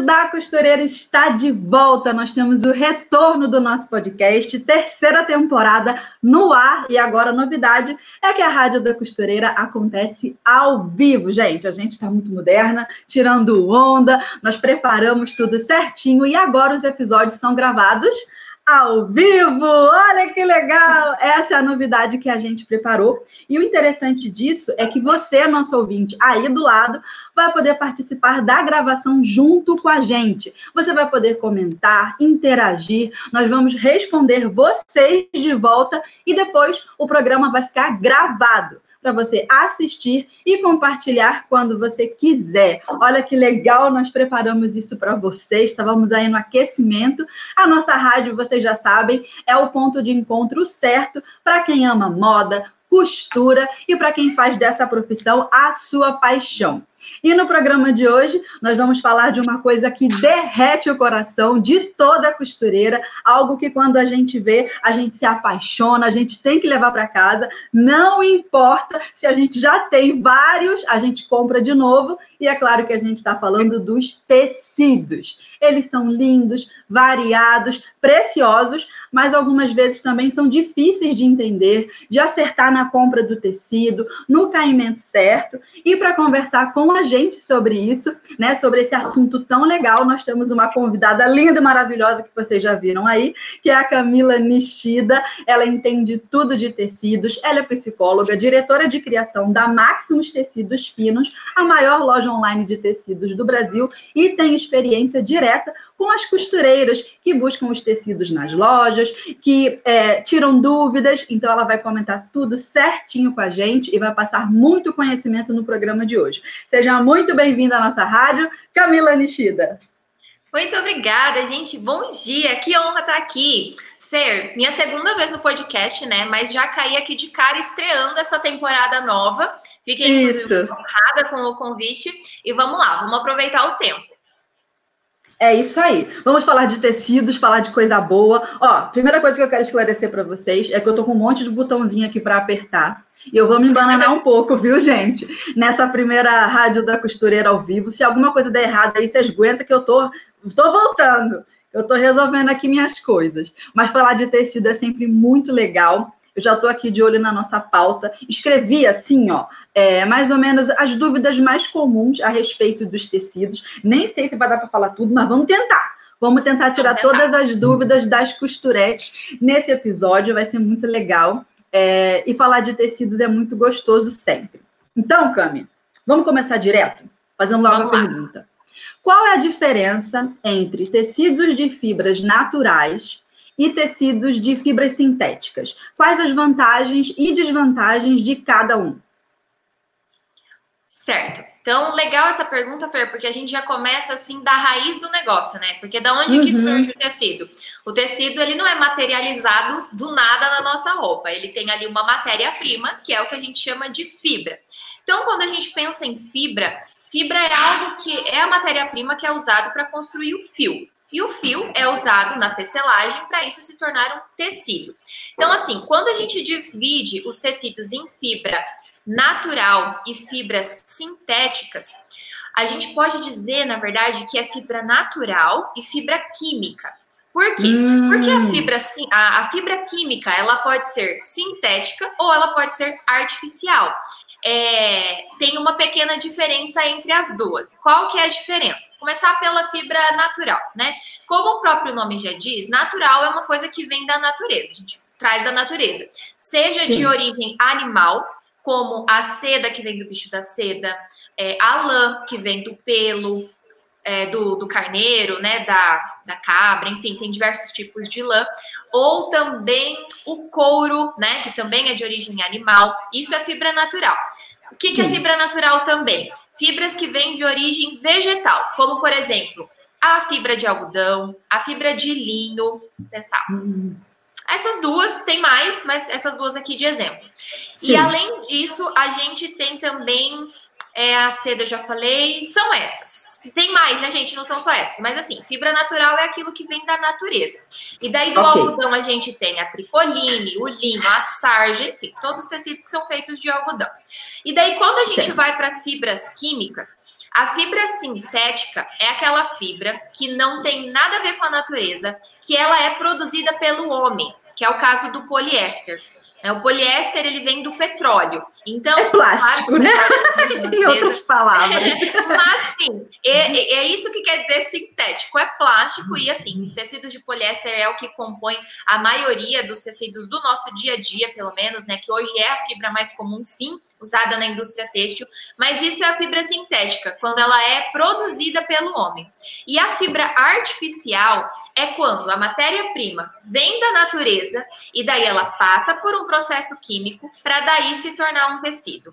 Da Costureira está de volta. Nós temos o retorno do nosso podcast, terceira temporada no ar. E agora a novidade é que a Rádio da Costureira acontece ao vivo, gente. A gente está muito moderna, tirando onda, nós preparamos tudo certinho e agora os episódios são gravados ao vivo. Olha que legal! Essa é a novidade que a gente preparou. E o interessante disso é que você, nosso ouvinte, aí do lado, vai poder participar da gravação junto com a gente. Você vai poder comentar, interagir, nós vamos responder vocês de volta e depois o programa vai ficar gravado para você assistir e compartilhar quando você quiser. Olha que legal, nós preparamos isso para vocês. Estávamos aí no aquecimento. A nossa rádio, vocês já sabem, é o ponto de encontro certo para quem ama moda, costura e para quem faz dessa profissão a sua paixão. E no programa de hoje, nós vamos falar de uma coisa que derrete o coração de toda costureira, algo que quando a gente vê, a gente se apaixona, a gente tem que levar para casa, não importa se a gente já tem vários, a gente compra de novo, e é claro que a gente está falando dos tecidos. Eles são lindos, variados, preciosos, mas algumas vezes também são difíceis de entender, de acertar na compra do tecido, no caimento certo, e para conversar com a gente sobre isso, né, sobre esse assunto tão legal, nós temos uma convidada linda e maravilhosa que vocês já viram aí, que é a Camila Nishida. Ela entende tudo de tecidos, ela é psicóloga, diretora de criação da Maximus Tecidos Finos, a maior loja online de tecidos do Brasil, e tem experiência direta com as costureiras que buscam os tecidos nas lojas, que é, tiram dúvidas. Então, ela vai comentar tudo certinho com a gente e vai passar muito conhecimento no programa de hoje. Seja muito bem-vinda à nossa rádio, Camila Nishida. Muito obrigada, gente. Bom dia. Que honra estar aqui. Fer, minha segunda vez no podcast, né? Mas já caí aqui de cara estreando essa temporada nova. Fiquei honrada com o convite. E vamos lá, vamos aproveitar o tempo. É isso aí. Vamos falar de tecidos, falar de coisa boa. Ó, primeira coisa que eu quero esclarecer para vocês é que eu tô com um monte de botãozinho aqui para apertar. E eu vou me embananar um pouco, viu, gente? Nessa primeira rádio da costureira ao vivo. Se alguma coisa der errado aí, vocês aguentam que eu tô, tô voltando. Eu tô resolvendo aqui minhas coisas. Mas falar de tecido é sempre muito legal. Eu já estou aqui de olho na nossa pauta. Escrevi assim, ó, é, mais ou menos as dúvidas mais comuns a respeito dos tecidos. Nem sei se vai dar para falar tudo, mas vamos tentar. Vamos tentar tirar vamos tentar. todas as dúvidas das costuretes nesse episódio, vai ser muito legal. É, e falar de tecidos é muito gostoso sempre. Então, Cami, vamos começar direto? Fazendo logo vamos a lá. pergunta. Qual é a diferença entre tecidos de fibras naturais e tecidos de fibras sintéticas. Quais as vantagens e desvantagens de cada um? Certo. Então, legal essa pergunta, Fer, porque a gente já começa assim da raiz do negócio, né? Porque da onde uhum. que surge o tecido? O tecido, ele não é materializado do nada na nossa roupa. Ele tem ali uma matéria-prima, que é o que a gente chama de fibra. Então, quando a gente pensa em fibra, fibra é algo que é a matéria-prima que é usado para construir o fio. E o fio é usado na tecelagem para isso se tornar um tecido. Então, assim, quando a gente divide os tecidos em fibra natural e fibras sintéticas, a gente pode dizer, na verdade, que é fibra natural e fibra química. Por quê? Hum. Porque a fibra, a, a fibra química ela pode ser sintética ou ela pode ser artificial é, tem uma pequena diferença entre as duas. Qual que é a diferença? Começar pela fibra natural, né? Como o próprio nome já diz, natural é uma coisa que vem da natureza, a gente traz da natureza. Seja Sim. de origem animal, como a seda que vem do bicho da seda, é, a lã que vem do pelo, é, do, do, carneiro, né, da, da cabra, enfim, tem diversos tipos de lã, ou também o couro, né, que também é de origem animal, isso é fibra natural. O que, que é fibra natural também? Fibras que vêm de origem vegetal, como por exemplo, a fibra de algodão, a fibra de linho, pensar. Essas duas, tem mais, mas essas duas aqui de exemplo. Sim. E além disso, a gente tem também é, a seda, já falei, são essas. Tem mais, né, gente? Não são só essas, mas assim, fibra natural é aquilo que vem da natureza. E daí do okay. algodão a gente tem a tricoline, o linho, a sarja, enfim, todos os tecidos que são feitos de algodão. E daí quando a gente Sim. vai para as fibras químicas, a fibra sintética é aquela fibra que não tem nada a ver com a natureza, que ela é produzida pelo homem, que é o caso do poliéster. É, o poliéster ele vem do petróleo. Então, é plástico, né? em outras palavras. Mas sim, é, é, isso que quer dizer sintético. É plástico e assim, tecido de poliéster é o que compõe a maioria dos tecidos do nosso dia a dia, pelo menos, né? Que hoje é a fibra mais comum, sim, usada na indústria têxtil. Mas isso é a fibra sintética, quando ela é produzida pelo homem. E a fibra artificial é quando a matéria-prima vem da natureza e daí ela passa por um processo químico para daí se tornar um tecido.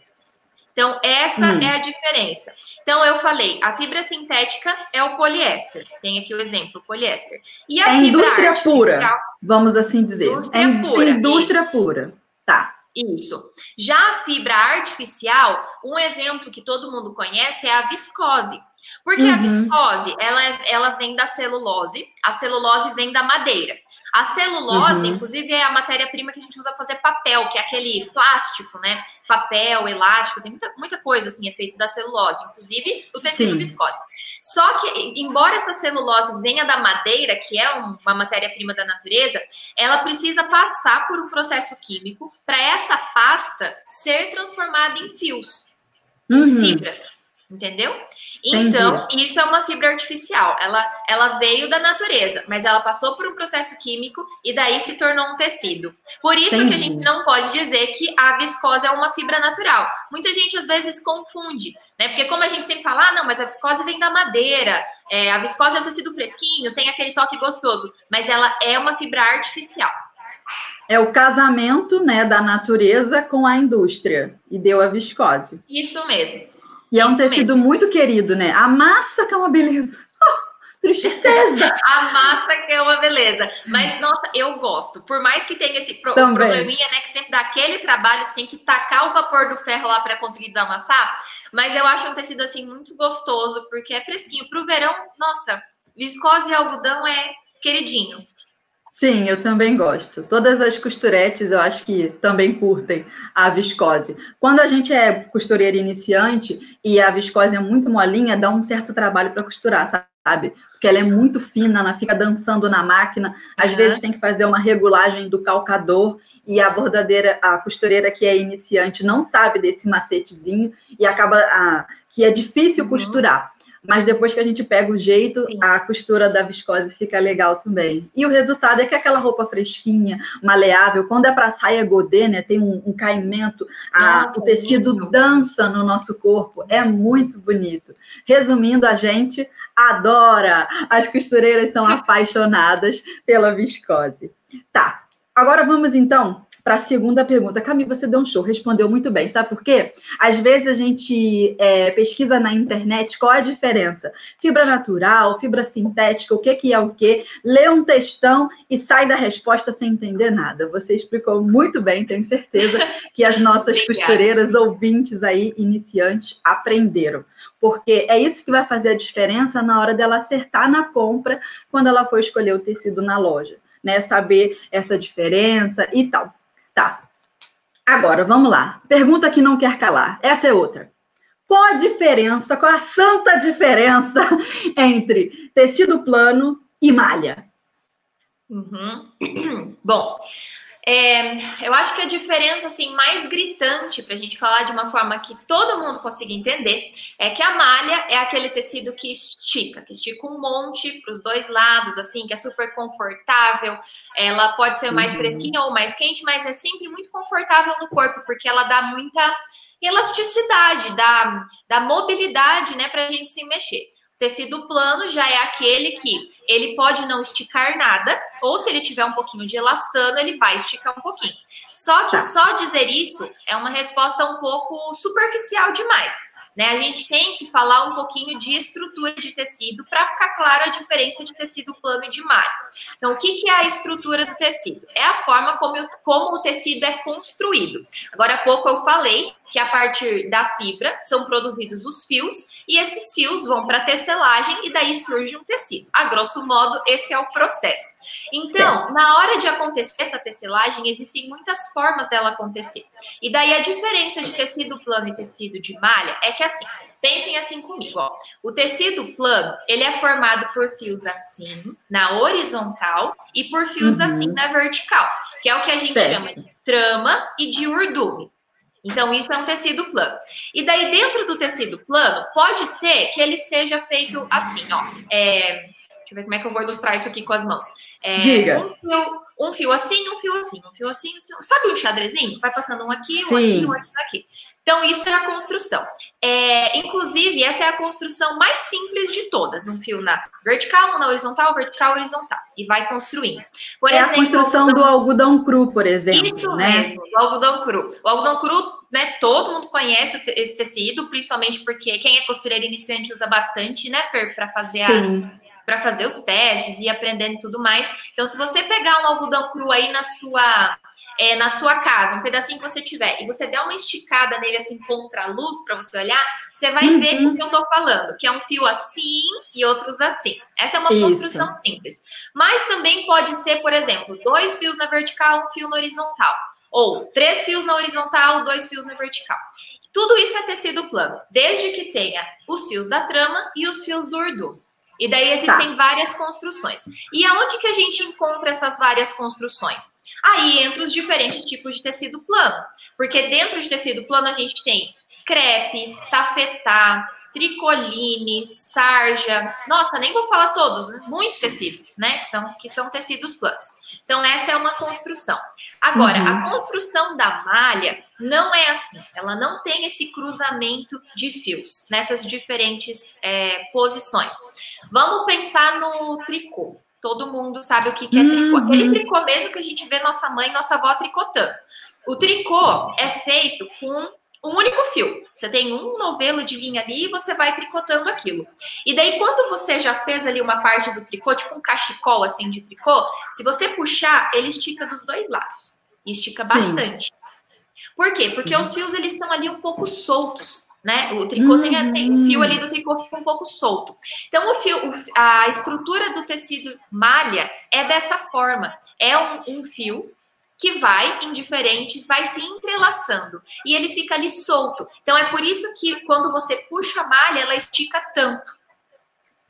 Então, essa hum. é a diferença. Então, eu falei, a fibra sintética é o poliéster. Tem aqui o exemplo, poliéster. E a é fibra indústria pura, vamos assim dizer. Indústria é pura. Indústria isso. pura. Tá. Isso. Já a fibra artificial, um exemplo que todo mundo conhece é a viscose. Porque uhum. a viscose, ela, é, ela vem da celulose, a celulose vem da madeira. A celulose, uhum. inclusive, é a matéria-prima que a gente usa para fazer papel, que é aquele plástico, né? Papel, elástico, tem muita, muita coisa assim, é feito da celulose, inclusive o tecido Sim. viscose. Só que, embora essa celulose venha da madeira, que é uma matéria-prima da natureza, ela precisa passar por um processo químico para essa pasta ser transformada em fios, uhum. em fibras, entendeu? Então, Entendi. isso é uma fibra artificial. Ela, ela veio da natureza, mas ela passou por um processo químico e daí se tornou um tecido. Por isso Entendi. que a gente não pode dizer que a viscose é uma fibra natural. Muita gente às vezes confunde, né? Porque como a gente sempre fala, ah, não, mas a viscose vem da madeira, é, a viscose é um tecido fresquinho, tem aquele toque gostoso, mas ela é uma fibra artificial. É o casamento, né, da natureza com a indústria e deu a viscose. Isso mesmo. E é um tecido mesmo. muito querido, né? A massa que é uma beleza. tristeza! a massa que é uma beleza. Mas, nossa, eu gosto. Por mais que tenha esse pro probleminha, né? Que sempre dá aquele trabalho, você tem que tacar o vapor do ferro lá para conseguir desamassar. Mas eu acho um tecido, assim, muito gostoso, porque é fresquinho. Pro verão, nossa, viscose e algodão é queridinho. Sim, eu também gosto. Todas as costuretes eu acho que também curtem a viscose. Quando a gente é costureira iniciante e a viscose é muito molinha, dá um certo trabalho para costurar, sabe? Porque ela é muito fina, ela fica dançando na máquina. Às uhum. vezes tem que fazer uma regulagem do calcador e a bordadeira, a costureira que é iniciante não sabe desse macetezinho e acaba a, que é difícil uhum. costurar mas depois que a gente pega o jeito, Sim. a costura da viscose fica legal também. E o resultado é que aquela roupa fresquinha, maleável, quando é para saia godê, né, tem um, um caimento, a, Nossa, o tecido lindo. dança no nosso corpo, é muito bonito. Resumindo, a gente adora, as costureiras são apaixonadas pela viscose. Tá, agora vamos então para a segunda pergunta. Camila, você deu um show, respondeu muito bem. Sabe por quê? Às vezes a gente é, pesquisa na internet qual é a diferença. Fibra natural, fibra sintética, o que, que é o quê? Lê um textão e sai da resposta sem entender nada. Você explicou muito bem, tenho certeza que as nossas costureiras ouvintes aí, iniciantes, aprenderam porque é isso que vai fazer a diferença na hora dela acertar na compra quando ela for escolher o tecido na loja, né? Saber essa diferença e tal. Tá. Agora, vamos lá. Pergunta que não quer calar. Essa é outra. Qual a diferença, qual a santa diferença entre tecido plano e malha? Uhum. Bom, é, eu acho que a diferença assim mais gritante para a gente falar de uma forma que todo mundo consiga entender é que a malha é aquele tecido que estica, que estica um monte para os dois lados, assim, que é super confortável. Ela pode ser mais uhum. fresquinha ou mais quente, mas é sempre muito confortável no corpo porque ela dá muita elasticidade, dá, dá mobilidade, né, para a gente se mexer. Tecido plano já é aquele que ele pode não esticar nada, ou se ele tiver um pouquinho de elastano, ele vai esticar um pouquinho. Só que tá. só dizer isso é uma resposta um pouco superficial demais. né, a gente tem que falar um pouquinho de estrutura de tecido para ficar claro a diferença de tecido plano e de malha. Então, o que, que é a estrutura do tecido? É a forma como, eu, como o tecido é construído. Agora há pouco eu falei que a partir da fibra são produzidos os fios e esses fios vão para a tecelagem e daí surge um tecido. A grosso modo, esse é o processo. Então, na hora de acontecer essa tecelagem, existem muitas formas dela acontecer. E daí a diferença de tecido plano e tecido de malha é que assim, pensem assim comigo, ó. O tecido plano, ele é formado por fios assim, na horizontal, e por fios uhum. assim na vertical, que é o que a gente certo. chama de trama e de urdume. Então, isso é um tecido plano. E daí, dentro do tecido plano, pode ser que ele seja feito assim, ó. É, deixa eu ver como é que eu vou ilustrar isso aqui com as mãos. É, Diga. Um fio, um fio assim, um fio assim, um fio assim, um sabe um xadrezinho? Vai passando um aqui, um aqui, um aqui, um aqui. Então, isso é a construção. É, inclusive, essa é a construção mais simples de todas. Um fio na vertical, um na horizontal, vertical, horizontal. E vai construindo. Por é exemplo, a construção do algodão cru, por exemplo. Isso né? mesmo, do algodão cru. O algodão cru, né, todo mundo conhece esse tecido, principalmente porque quem é costureira iniciante usa bastante, né, Fer, para fazer Sim. as para fazer os testes e aprendendo e tudo mais. Então, se você pegar um algodão cru aí na sua é, na sua casa, um pedacinho que você tiver, e você der uma esticada nele assim contra a luz para você olhar, você vai uhum. ver o que eu estou falando, que é um fio assim e outros assim. Essa é uma Isso. construção simples. Mas também pode ser, por exemplo, dois fios na vertical, um fio na horizontal. Ou três fios na horizontal, dois fios na vertical. Tudo isso é tecido plano, desde que tenha os fios da trama e os fios do urdu. E daí existem tá. várias construções. E aonde que a gente encontra essas várias construções? Aí entra os diferentes tipos de tecido plano. Porque dentro de tecido plano a gente tem crepe, tafetá, tricoline, sarja. Nossa, nem vou falar todos, muito tecido, né? Que são, que são tecidos planos. Então, essa é uma construção. Agora, uhum. a construção da malha não é assim. Ela não tem esse cruzamento de fios nessas diferentes é, posições. Vamos pensar no tricô. Todo mundo sabe o que, que é tricô. Aquele uhum. tricô mesmo que a gente vê nossa mãe e nossa avó tricotando. O tricô é feito com um único fio. Você tem um novelo de linha ali e você vai tricotando aquilo. E daí, quando você já fez ali uma parte do tricô, tipo um cachecol assim de tricô, se você puxar, ele estica dos dois lados. E estica Sim. bastante. Por quê? Porque uhum. os fios eles estão ali um pouco soltos, né? O tricô uhum. tem, tem o fio ali do tricô fica um pouco solto. Então, o fio, a estrutura do tecido malha é dessa forma. É um, um fio que vai em diferentes, vai se entrelaçando e ele fica ali solto. Então é por isso que quando você puxa a malha, ela estica tanto.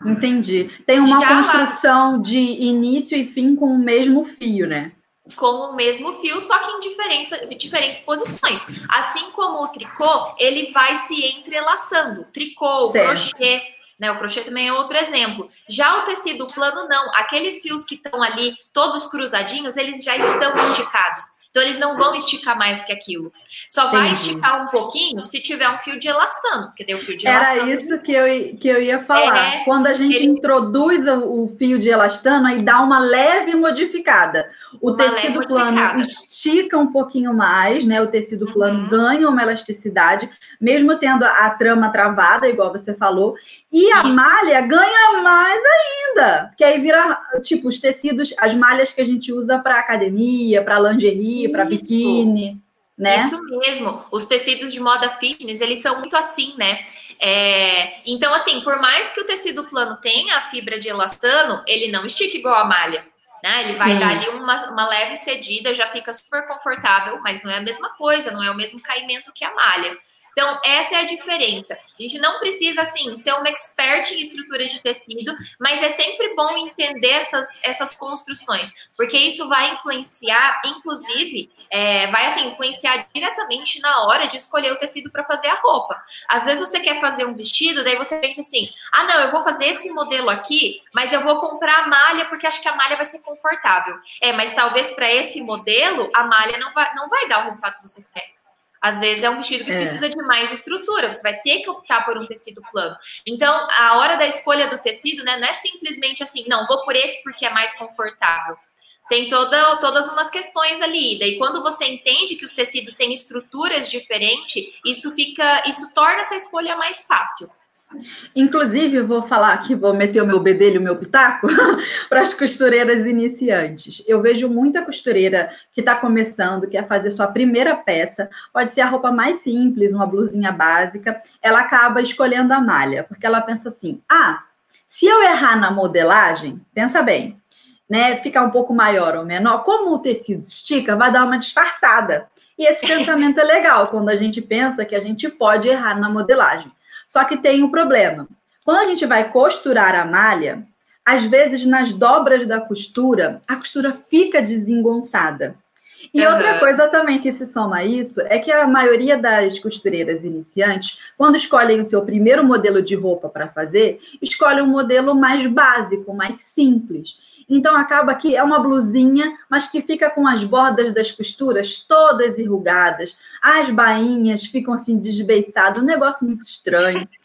Entendi. Tem uma Já construção lá... de início e fim com o mesmo fio, né? Com o mesmo fio, só que em diferença, diferentes posições. Assim como o tricô, ele vai se entrelaçando. Tricô, certo. crochê, né? O crochê também é outro exemplo. Já o tecido plano, não. Aqueles fios que estão ali, todos cruzadinhos, eles já estão esticados. Então, eles não vão esticar mais que aquilo. Só vai esticar um pouquinho se tiver um fio de elastano, porque deu fio de elastano. Era isso que eu, que eu ia falar. É, Quando a gente ele... introduz o, o, fio de elastano, aí dá uma leve modificada. O uma tecido plano estica um pouquinho mais, né? O tecido plano uhum. ganha uma elasticidade, mesmo tendo a, a trama travada, igual você falou. E a Isso. malha ganha mais ainda, que aí vira tipo os tecidos, as malhas que a gente usa para academia, para lingerie, para biquíni, né? Isso mesmo. Os tecidos de moda fitness, eles são muito assim, né? É, então, assim, por mais que o tecido plano tenha a fibra de elastano, ele não estica igual a malha. Né? Ele vai Sim. dar ali uma, uma leve cedida, já fica super confortável, mas não é a mesma coisa, não é o mesmo caimento que a malha. Então, essa é a diferença. A gente não precisa, assim, ser uma expert em estrutura de tecido, mas é sempre bom entender essas, essas construções, porque isso vai influenciar, inclusive, é, vai, assim, influenciar diretamente na hora de escolher o tecido para fazer a roupa. Às vezes você quer fazer um vestido, daí você pensa assim, ah, não, eu vou fazer esse modelo aqui, mas eu vou comprar a malha porque acho que a malha vai ser confortável. É, mas talvez para esse modelo, a malha não vai, não vai dar o resultado que você quer. Às vezes é um vestido que é. precisa de mais estrutura, você vai ter que optar por um tecido plano. Então, a hora da escolha do tecido, né, não é simplesmente assim, não, vou por esse porque é mais confortável. tem toda, todas umas questões ali. Daí, quando você entende que os tecidos têm estruturas diferentes, isso fica, isso torna essa escolha mais fácil. Inclusive, vou falar aqui, vou meter o meu bedelho, o meu pitaco, para as costureiras iniciantes. Eu vejo muita costureira que está começando, quer fazer sua primeira peça, pode ser a roupa mais simples, uma blusinha básica, ela acaba escolhendo a malha, porque ela pensa assim: ah, se eu errar na modelagem, pensa bem, né, ficar um pouco maior ou menor, como o tecido estica, vai dar uma disfarçada. E esse pensamento é legal quando a gente pensa que a gente pode errar na modelagem. Só que tem um problema. Quando a gente vai costurar a malha, às vezes nas dobras da costura, a costura fica desengonçada. E uhum. outra coisa também que se soma a isso é que a maioria das costureiras iniciantes, quando escolhem o seu primeiro modelo de roupa para fazer, escolhem um modelo mais básico, mais simples. Então acaba que é uma blusinha, mas que fica com as bordas das costuras todas enrugadas, as bainhas ficam assim desbeiçadas, um negócio muito estranho.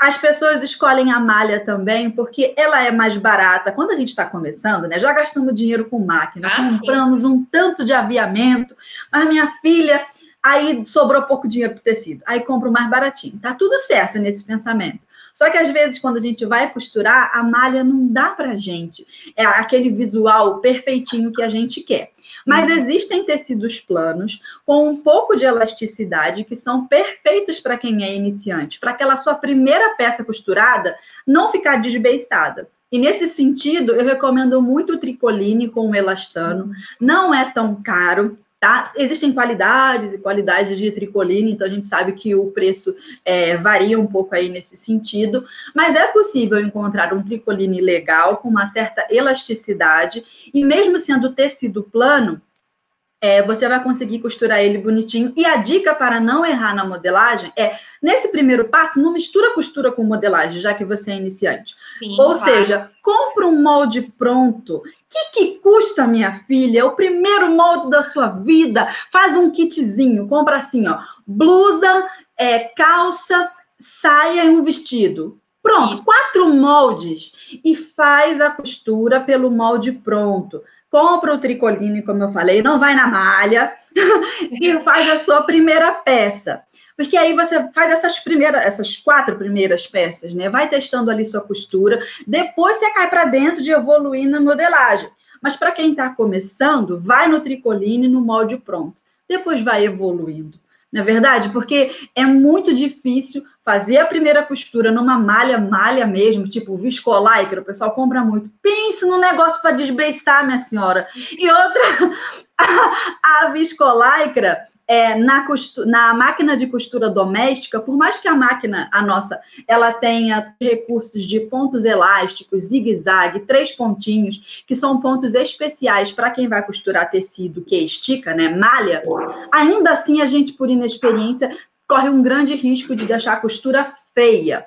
As pessoas escolhem a malha também porque ela é mais barata. Quando a gente está começando, né? Já gastamos dinheiro com máquina, ah, compramos sim. um tanto de aviamento, mas minha filha, aí sobrou pouco dinheiro para tecido, aí compro mais baratinho. Tá tudo certo nesse pensamento. Só que às vezes, quando a gente vai costurar, a malha não dá pra gente. É aquele visual perfeitinho que a gente quer. Mas uhum. existem tecidos planos com um pouco de elasticidade que são perfeitos para quem é iniciante, para aquela sua primeira peça costurada não ficar desbeiçada. E nesse sentido, eu recomendo muito o tricoline com o elastano. Uhum. Não é tão caro. Tá? Existem qualidades e qualidades de tricoline, então a gente sabe que o preço é, varia um pouco aí nesse sentido, mas é possível encontrar um tricoline legal, com uma certa elasticidade, e mesmo sendo tecido plano, é, você vai conseguir costurar ele bonitinho. E a dica para não errar na modelagem é, nesse primeiro passo, não mistura costura com modelagem, já que você é iniciante. Sim, Ou claro. seja, compra um molde pronto. O que, que custa, minha filha? É o primeiro molde da sua vida. Faz um kitzinho, compra assim, ó, blusa, é, calça, saia e um vestido. Pronto, Isso. quatro moldes e faz a costura pelo molde pronto compra o tricoline, como eu falei, não vai na malha e faz a sua primeira peça. Porque aí você faz essas primeiras, essas quatro primeiras peças, né? Vai testando ali sua costura, depois você cai para dentro de evoluir na modelagem. Mas para quem está começando, vai no tricoline no molde pronto. Depois vai evoluindo. Não é verdade? Porque é muito difícil fazer a primeira costura numa malha, malha mesmo, tipo viscolaicra, o pessoal compra muito. Pense no negócio para desbeiçar, minha senhora. E outra, a, a viscolaicra, é, na, costura, na máquina de costura doméstica, por mais que a máquina, a nossa, ela tenha recursos de pontos elásticos, zigue-zague, três pontinhos, que são pontos especiais para quem vai costurar tecido que estica, né, malha, ainda assim a gente, por inexperiência, corre um grande risco de deixar a costura feia.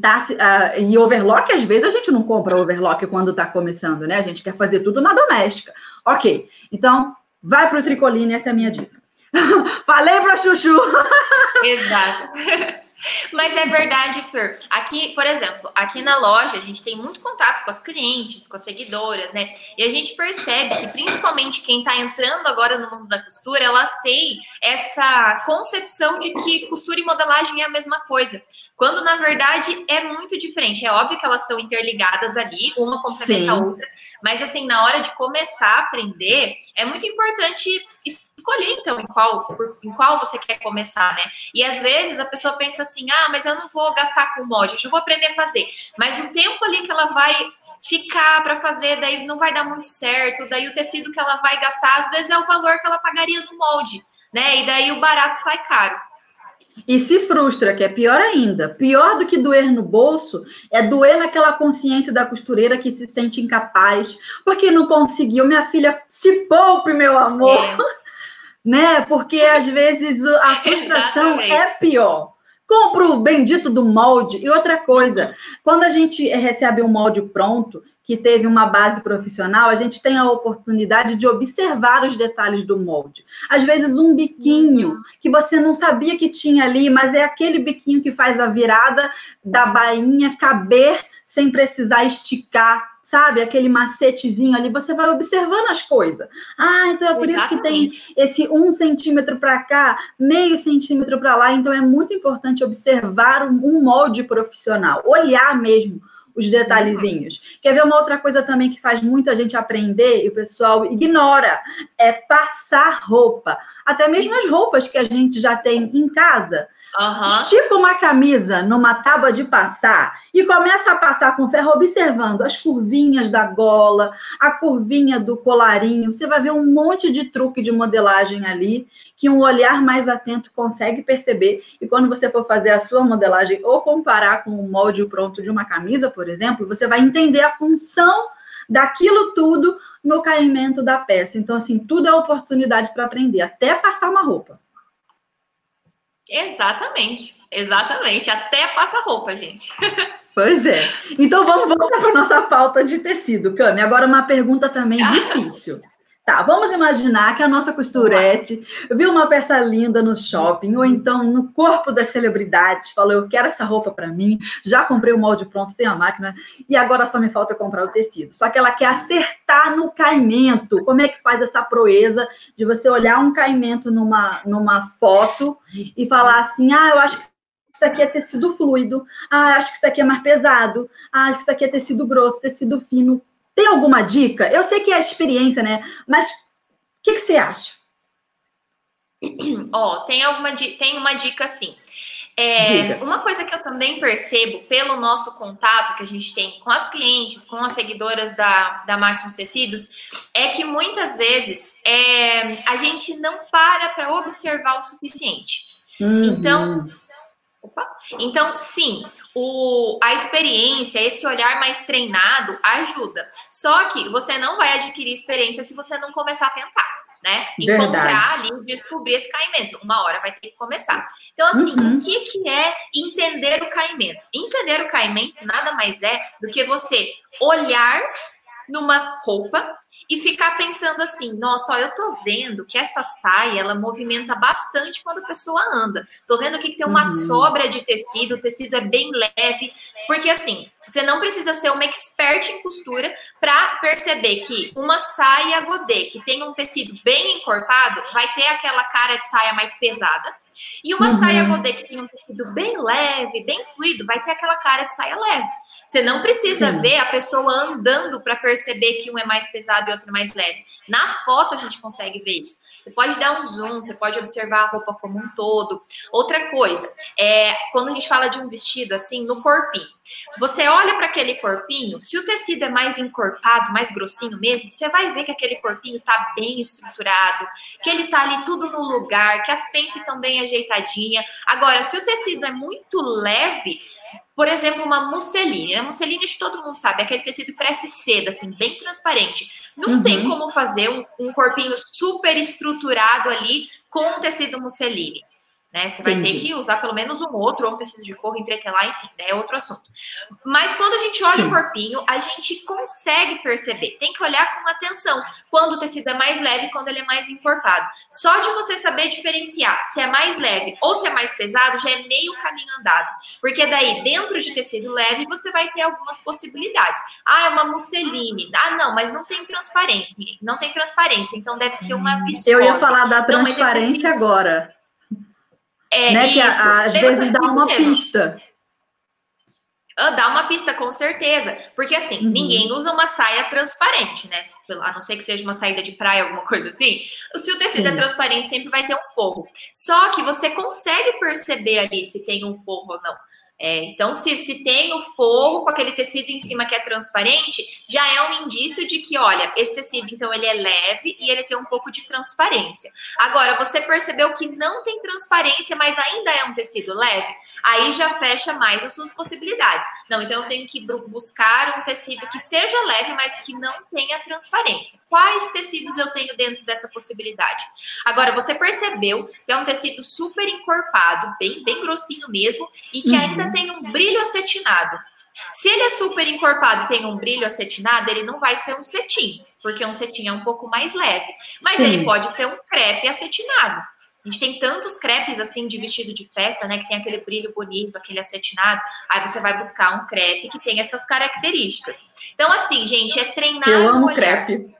Tá, uh, e overlock, às vezes, a gente não compra overlock quando está começando, né? A gente quer fazer tudo na doméstica. Ok, então vai para o tricoline, essa é a minha dica. Falei para Chuchu. Exato. Mas é verdade, Fer. Aqui, por exemplo, aqui na loja a gente tem muito contato com as clientes, com as seguidoras, né? E a gente percebe que principalmente quem está entrando agora no mundo da costura, elas têm essa concepção de que costura e modelagem é a mesma coisa. Quando na verdade é muito diferente. É óbvio que elas estão interligadas ali, uma complementa Sim. a outra, mas assim, na hora de começar a aprender, é muito importante escolher então em qual, por, em qual você quer começar, né? E às vezes a pessoa pensa assim: ah, mas eu não vou gastar com molde, eu vou aprender a fazer. Mas o tempo ali que ela vai ficar para fazer, daí não vai dar muito certo, daí o tecido que ela vai gastar, às vezes é o valor que ela pagaria no molde, né? E daí o barato sai caro. E se frustra, que é pior ainda. Pior do que doer no bolso é doer naquela consciência da costureira que se sente incapaz, porque não conseguiu. Minha filha, se poupe, meu amor. É. né? Porque às vezes a frustração é pior. Compra o bendito do molde. E outra coisa, quando a gente recebe um molde pronto, que teve uma base profissional, a gente tem a oportunidade de observar os detalhes do molde. Às vezes, um biquinho que você não sabia que tinha ali, mas é aquele biquinho que faz a virada da bainha caber sem precisar esticar sabe, aquele macetezinho ali, você vai observando as coisas. Ah, então é por Exatamente. isso que tem esse um centímetro para cá, meio centímetro para lá. Então é muito importante observar um molde profissional, olhar mesmo os detalhezinhos. Quer ver uma outra coisa também que faz muita gente aprender e o pessoal ignora? É passar roupa. Até mesmo as roupas que a gente já tem em casa. Uhum. Uma camisa numa tábua de passar e começa a passar com ferro, observando as curvinhas da gola, a curvinha do colarinho. Você vai ver um monte de truque de modelagem ali que um olhar mais atento consegue perceber. E quando você for fazer a sua modelagem ou comparar com o molde pronto de uma camisa, por exemplo, você vai entender a função daquilo tudo no caimento da peça. Então, assim, tudo é oportunidade para aprender, até passar uma roupa. Exatamente, exatamente. Até passa roupa, gente. Pois é. Então vamos voltar para nossa pauta de tecido, Cami. Agora uma pergunta também difícil. Tá, vamos imaginar que a nossa costurete viu uma peça linda no shopping, ou então no corpo das celebridades, falou: Eu quero essa roupa para mim, já comprei o molde pronto, tem a máquina, e agora só me falta comprar o tecido. Só que ela quer acertar no caimento. Como é que faz essa proeza de você olhar um caimento numa, numa foto e falar assim: Ah, eu acho que isso aqui é tecido fluido, ah, acho que isso aqui é mais pesado, ah, acho que isso aqui é tecido grosso, tecido fino. Tem alguma dica? Eu sei que é experiência, né? Mas o que, que, você acha? Ó, oh, tem alguma tem uma dica sim. É, uma coisa que eu também percebo pelo nosso contato que a gente tem com as clientes, com as seguidoras da, da Maximus Tecidos, é que muitas vezes é, a gente não para para observar o suficiente. Uhum. Então, Opa. Então, sim, o, a experiência, esse olhar mais treinado ajuda. Só que você não vai adquirir experiência se você não começar a tentar, né? Verdade. Encontrar ali, descobrir esse caimento. Uma hora vai ter que começar. Então, assim, uhum. o que, que é entender o caimento? Entender o caimento nada mais é do que você olhar numa roupa e ficar pensando assim, nossa, ó, eu tô vendo que essa saia, ela movimenta bastante quando a pessoa anda. Tô vendo aqui que tem uma uhum. sobra de tecido, o tecido é bem leve, porque assim, você não precisa ser uma expert em costura para perceber que uma saia godê que tem um tecido bem encorpado vai ter aquela cara de saia mais pesada. E uma uhum. saia godê que tem um tecido bem leve, bem fluido, vai ter aquela cara de saia leve. Você não precisa Sim. ver a pessoa andando para perceber que um é mais pesado e outro é mais leve. Na foto a gente consegue ver isso. Você pode dar um zoom, você pode observar a roupa como um todo. Outra coisa, é quando a gente fala de um vestido assim, no corpinho. Você olha para aquele corpinho, se o tecido é mais encorpado, mais grossinho mesmo, você vai ver que aquele corpinho está bem estruturado, que ele está ali tudo no lugar, que as pences estão bem ajeitadinha. Agora, se o tecido é muito leve, por exemplo, uma musseline. A musseline, todo mundo sabe, é aquele tecido prece seda, assim, bem transparente. Não uhum. tem como fazer um, um, corpinho super estruturado ali com um tecido musseline. Né? Você vai Entendi. ter que usar pelo menos um outro, ou um tecido de forro, entretelar, enfim, né? é outro assunto. Mas quando a gente olha Sim. o corpinho, a gente consegue perceber. Tem que olhar com atenção quando o tecido é mais leve e quando ele é mais encorpado. Só de você saber diferenciar se é mais leve ou se é mais pesado, já é meio caminho andado. Porque daí, dentro de tecido leve, você vai ter algumas possibilidades. Ah, é uma musseline. Ah, não, mas não tem transparência. Não tem transparência, então deve ser uma viscose. Eu ia falar da transparência não, agora. É, né? Isso. Que às vezes dá uma mesmo. pista. Ah, dá uma pista, com certeza. Porque assim, uhum. ninguém usa uma saia transparente, né? A não ser que seja uma saída de praia, alguma coisa assim. Se o tecido é Sim. é transparente, sempre vai ter um forro. Só que você consegue perceber ali se tem um forro ou não. É, então, se, se tem o forro com aquele tecido em cima que é transparente, já é um indício de que, olha, esse tecido, então, ele é leve e ele tem um pouco de transparência. Agora, você percebeu que não tem transparência, mas ainda é um tecido leve? Aí já fecha mais as suas possibilidades. Não, então eu tenho que buscar um tecido que seja leve, mas que não tenha transparência. Quais tecidos eu tenho dentro dessa possibilidade? Agora, você percebeu que é um tecido super encorpado, bem, bem grossinho mesmo, e que uhum. ainda tem um brilho acetinado. Se ele é super encorpado e tem um brilho acetinado, ele não vai ser um cetim, porque um cetim é um pouco mais leve. Mas Sim. ele pode ser um crepe acetinado. A gente tem tantos crepes assim de vestido de festa, né? Que tem aquele brilho bonito, aquele acetinado. Aí você vai buscar um crepe que tem essas características. Então, assim, gente, é treinar eu amo olhar. crepe.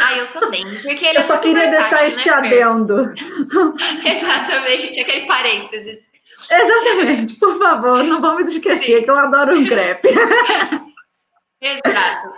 Ah, eu também. Porque ele eu é só queria deixar né, este adendo. Exatamente, aquele parênteses. Exatamente, por favor, não vamos esquecer Sim. que eu adoro um crepe. Exato.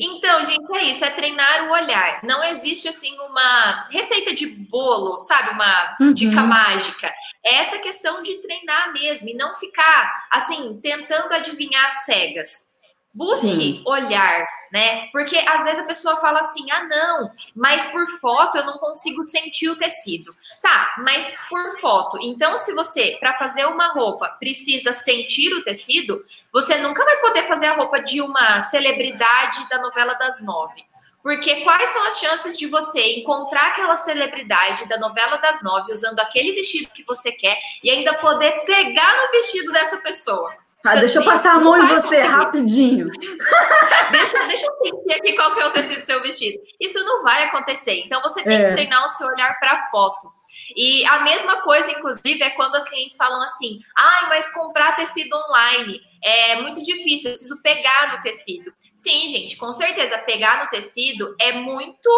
Então, gente, é isso, é treinar o olhar. Não existe assim uma receita de bolo, sabe, uma uhum. dica mágica. É essa questão de treinar mesmo e não ficar assim tentando adivinhar cegas. Busque Sim. olhar, né? Porque às vezes a pessoa fala assim: ah, não, mas por foto eu não consigo sentir o tecido. Tá, mas por foto. Então, se você, para fazer uma roupa, precisa sentir o tecido, você nunca vai poder fazer a roupa de uma celebridade da novela das nove. Porque quais são as chances de você encontrar aquela celebridade da novela das nove usando aquele vestido que você quer e ainda poder pegar no vestido dessa pessoa? Tá, deixa eu passar a mão em você conseguir. rapidinho. Deixa, deixa eu sentir aqui qual que é o tecido do seu vestido. Isso não vai acontecer. Então você tem é. que treinar o seu olhar para a foto. E a mesma coisa, inclusive, é quando as clientes falam assim: ah, mas comprar tecido online é muito difícil, eu preciso pegar no tecido. Sim, gente, com certeza, pegar no tecido é muito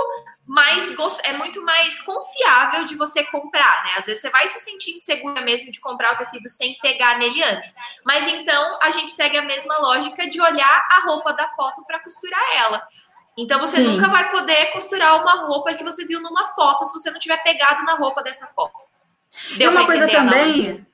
mais é muito mais confiável de você comprar, né? Às vezes você vai se sentir insegura mesmo de comprar o tecido sem pegar nele antes. Mas então a gente segue a mesma lógica de olhar a roupa da foto para costurar ela. Então você Sim. nunca vai poder costurar uma roupa que você viu numa foto se você não tiver pegado na roupa dessa foto. Deu uma coisa também,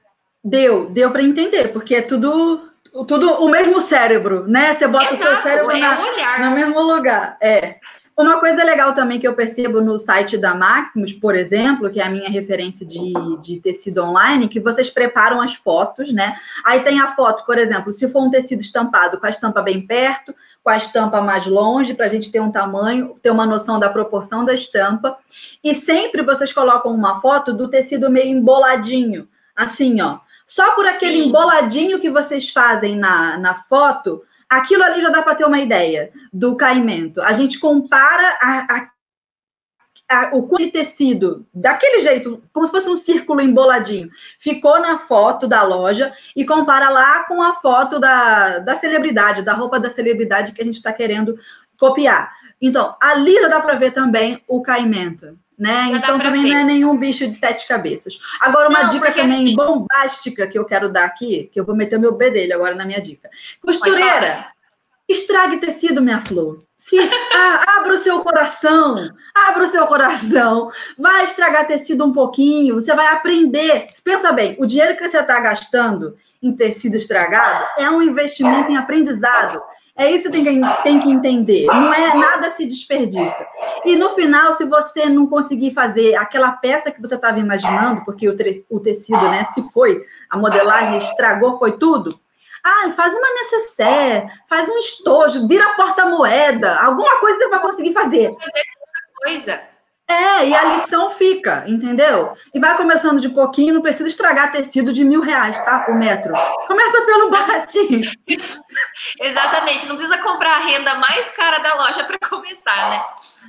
deu, deu para entender, porque é tudo tudo o mesmo cérebro, né? Você bota Exato, o seu cérebro é na, no mesmo lugar. É. Uma coisa legal também que eu percebo no site da Maximus, por exemplo, que é a minha referência de, de tecido online, que vocês preparam as fotos, né? Aí tem a foto, por exemplo, se for um tecido estampado com a estampa bem perto, com a estampa mais longe, para a gente ter um tamanho, ter uma noção da proporção da estampa. E sempre vocês colocam uma foto do tecido meio emboladinho, assim, ó. Só por aquele Sim. emboladinho que vocês fazem na, na foto, aquilo ali já dá para ter uma ideia do caimento. A gente compara a, a a, o de tecido daquele jeito, como se fosse um círculo emboladinho, ficou na foto da loja e compara lá com a foto da, da celebridade, da roupa da celebridade que a gente está querendo copiar. Então, ali já dá para ver também o caimento. Né? então também ver. não é nenhum bicho de sete cabeças. Agora, uma não, dica também assim... bombástica que eu quero dar aqui, que eu vou meter o meu B dele agora na minha dica. Costureira, estrague tecido, minha flor. Se, ah, abra o seu coração, abra o seu coração, vai estragar tecido um pouquinho, você vai aprender. Pensa bem, o dinheiro que você está gastando em tecido estragado é um investimento em aprendizado. É isso que tem, que tem que entender. Não é nada se desperdiça. E no final, se você não conseguir fazer aquela peça que você estava imaginando, porque o, o tecido né, se foi, a modelagem estragou, foi tudo, ah, faz uma necessaire, faz um estojo, vira porta-moeda, alguma coisa você vai conseguir fazer. Fazer coisa. É, e a lição fica, entendeu? E vai começando de pouquinho, não precisa estragar tecido de mil reais, tá? O metro. Começa pelo baratinho. Exatamente, não precisa comprar a renda mais cara da loja para começar, né?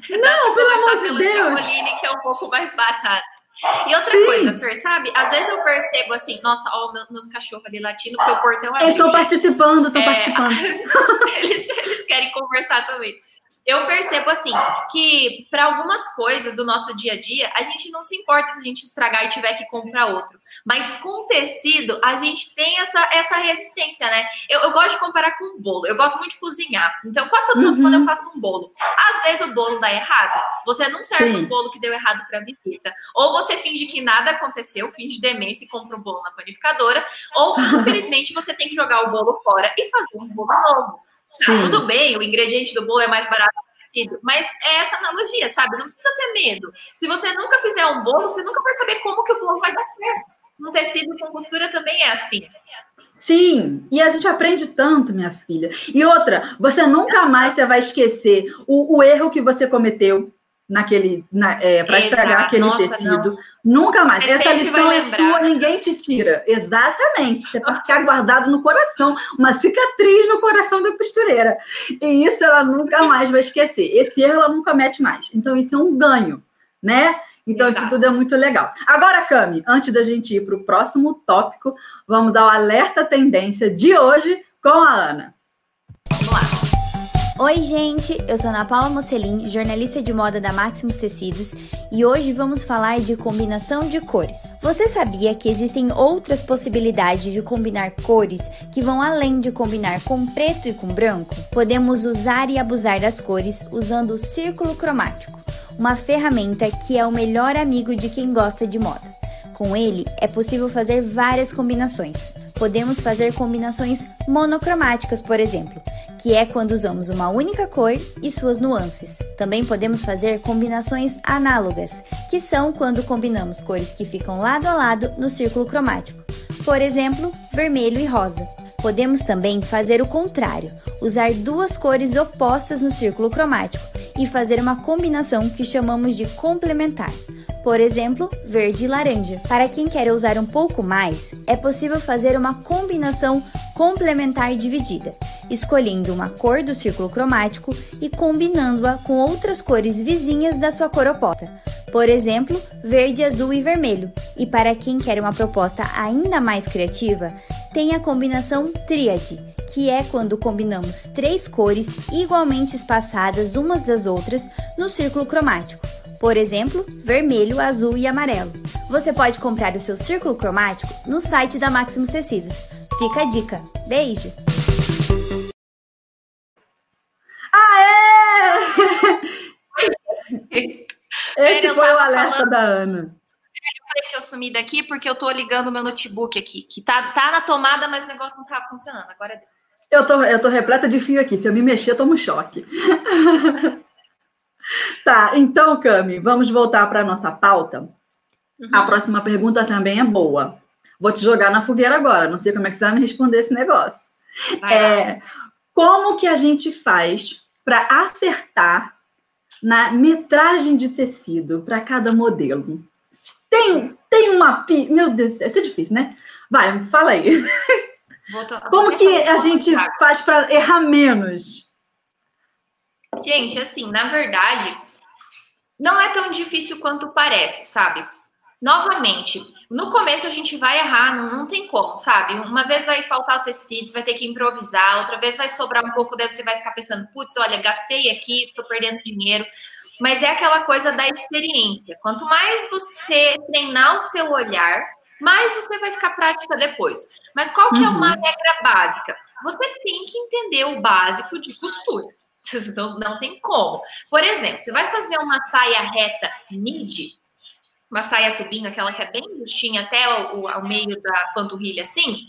Não, pelo amor de Deus. Caroline, que é um pouco mais barato. E outra Sim. coisa, Fer, sabe? Às vezes eu percebo assim, nossa, ó, meus cachorros ali latindo, porque o portão é. Eles estão participando, estão é... participando. eles, eles querem conversar também eu percebo assim que para algumas coisas do nosso dia a dia, a gente não se importa se a gente estragar e tiver que comprar outro. Mas com tecido, a gente tem essa, essa resistência, né? Eu, eu gosto de comparar com um bolo. Eu gosto muito de cozinhar. Então, quase todo mundo uhum. quando eu faço um bolo. Às vezes o bolo dá errado. Você não serve Sim. um bolo que deu errado para visita. Ou você finge que nada aconteceu, finge demência e compra um bolo na panificadora. Ou, infelizmente, você tem que jogar o bolo fora e fazer um bolo novo. Tá, tudo bem, o ingrediente do bolo é mais barato mas é essa analogia, sabe? Não precisa ter medo. Se você nunca fizer um bolo, você nunca vai saber como que o bolo vai dar certo. Um tecido com costura também é assim. Sim, e a gente aprende tanto, minha filha. E outra, você nunca mais você vai esquecer o, o erro que você cometeu naquele na, é, para estragar aquele Nossa, tecido. Não. Nunca mais. Você Essa lição é sua, ninguém te tira. Exatamente. Você vai ficar guardado no coração, uma cicatriz no coração da costureira. E isso ela nunca mais vai esquecer. Esse erro ela nunca mete mais. Então isso é um ganho, né? Então, Exato. isso tudo é muito legal. Agora, Cami, antes da gente ir para o próximo tópico, vamos ao alerta tendência de hoje com a Ana. Vamos lá. Oi, gente! Eu sou Ana Paula Mocelin, jornalista de moda da Maximus Tecidos, e hoje vamos falar de combinação de cores. Você sabia que existem outras possibilidades de combinar cores que vão além de combinar com preto e com branco? Podemos usar e abusar das cores usando o círculo cromático, uma ferramenta que é o melhor amigo de quem gosta de moda. Com ele, é possível fazer várias combinações. Podemos fazer combinações monocromáticas, por exemplo, que é quando usamos uma única cor e suas nuances. Também podemos fazer combinações análogas, que são quando combinamos cores que ficam lado a lado no círculo cromático. Por exemplo, vermelho e rosa. Podemos também fazer o contrário, usar duas cores opostas no círculo cromático e fazer uma combinação que chamamos de complementar. Por exemplo, verde e laranja. Para quem quer usar um pouco mais, é possível fazer uma combinação complementar dividida, escolhendo uma cor do círculo cromático e combinando-a com outras cores vizinhas da sua cor oposta. Por exemplo, verde, azul e vermelho. E para quem quer uma proposta ainda mais criativa, tem a combinação tríade, que é quando combinamos três cores igualmente espaçadas umas das outras no círculo cromático. Por exemplo, vermelho, azul e amarelo. Você pode comprar o seu círculo cromático no site da Maximus Tecidos. Fica a dica. Beijo! Aê! Esse foi o alerta falando... da Ana. Eu falei que eu sumi daqui porque eu tô ligando meu notebook aqui, que tá, tá na tomada, mas o negócio não tá funcionando. Agora é eu tô, eu tô repleta de fio aqui. Se eu me mexer, eu tomo choque. tá, então, Cami, vamos voltar para a nossa pauta. Uhum. A próxima pergunta também é boa. Vou te jogar na fogueira agora. Não sei como é que você vai me responder esse negócio. É, como que a gente faz para acertar na metragem de tecido para cada modelo? Tem, tem uma. Meu Deus, isso é difícil, né? Vai, fala aí. Como que a gente faz para errar menos? Gente, assim, na verdade, não é tão difícil quanto parece, sabe? Novamente, no começo a gente vai errar, não, não tem como, sabe? Uma vez vai faltar o tecido, você vai ter que improvisar, outra vez vai sobrar um pouco, daí você vai ficar pensando, putz, olha, gastei aqui, tô perdendo dinheiro. Mas é aquela coisa da experiência. Quanto mais você treinar o seu olhar, mais você vai ficar prática depois. Mas qual que uhum. é uma uhum. regra básica? Você tem que entender o básico de costura. Não, não tem como. Por exemplo, você vai fazer uma saia reta midi, uma saia tubinho, aquela que é bem justinha até o, o meio da panturrilha assim,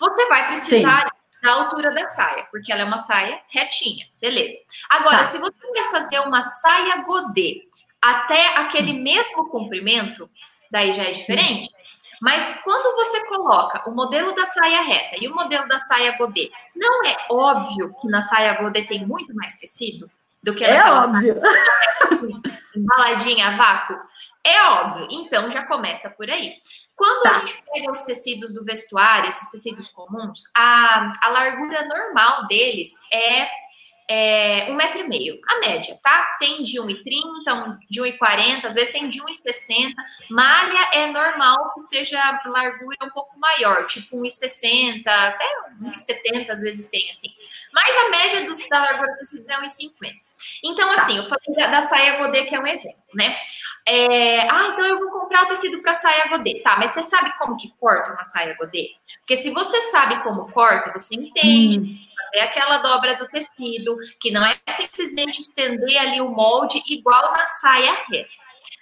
você vai precisar Sim. da altura da saia, porque ela é uma saia retinha, beleza. Agora, tá. se você quer fazer uma saia godê até aquele mesmo comprimento, daí já é diferente. Mas quando você coloca o modelo da saia reta e o modelo da saia godê, não é óbvio que na saia godê tem muito mais tecido do que é naquela óbvio. saia embaladinha a vácuo? É óbvio. Então já começa por aí. Quando tá. a gente pega os tecidos do vestuário, esses tecidos comuns, a, a largura normal deles é é, um metro e meio, a média, tá? Tem de 1,30, de 1,40, às vezes tem de 1,60. Malha é normal que seja largura um pouco maior, tipo 1,60, até 1,70 às vezes tem, assim. Mas a média da largura do tecido é 1,50. Então, assim, eu falei da, da, saia godê, que é um exemplo, né? É, ah, então eu vou comprar o tecido para saia godê. Tá, mas você sabe como que corta uma saia godê? Porque se você sabe como corta, você entende. Hum fazer aquela dobra do tecido, que não é simplesmente estender ali o molde igual na saia reta.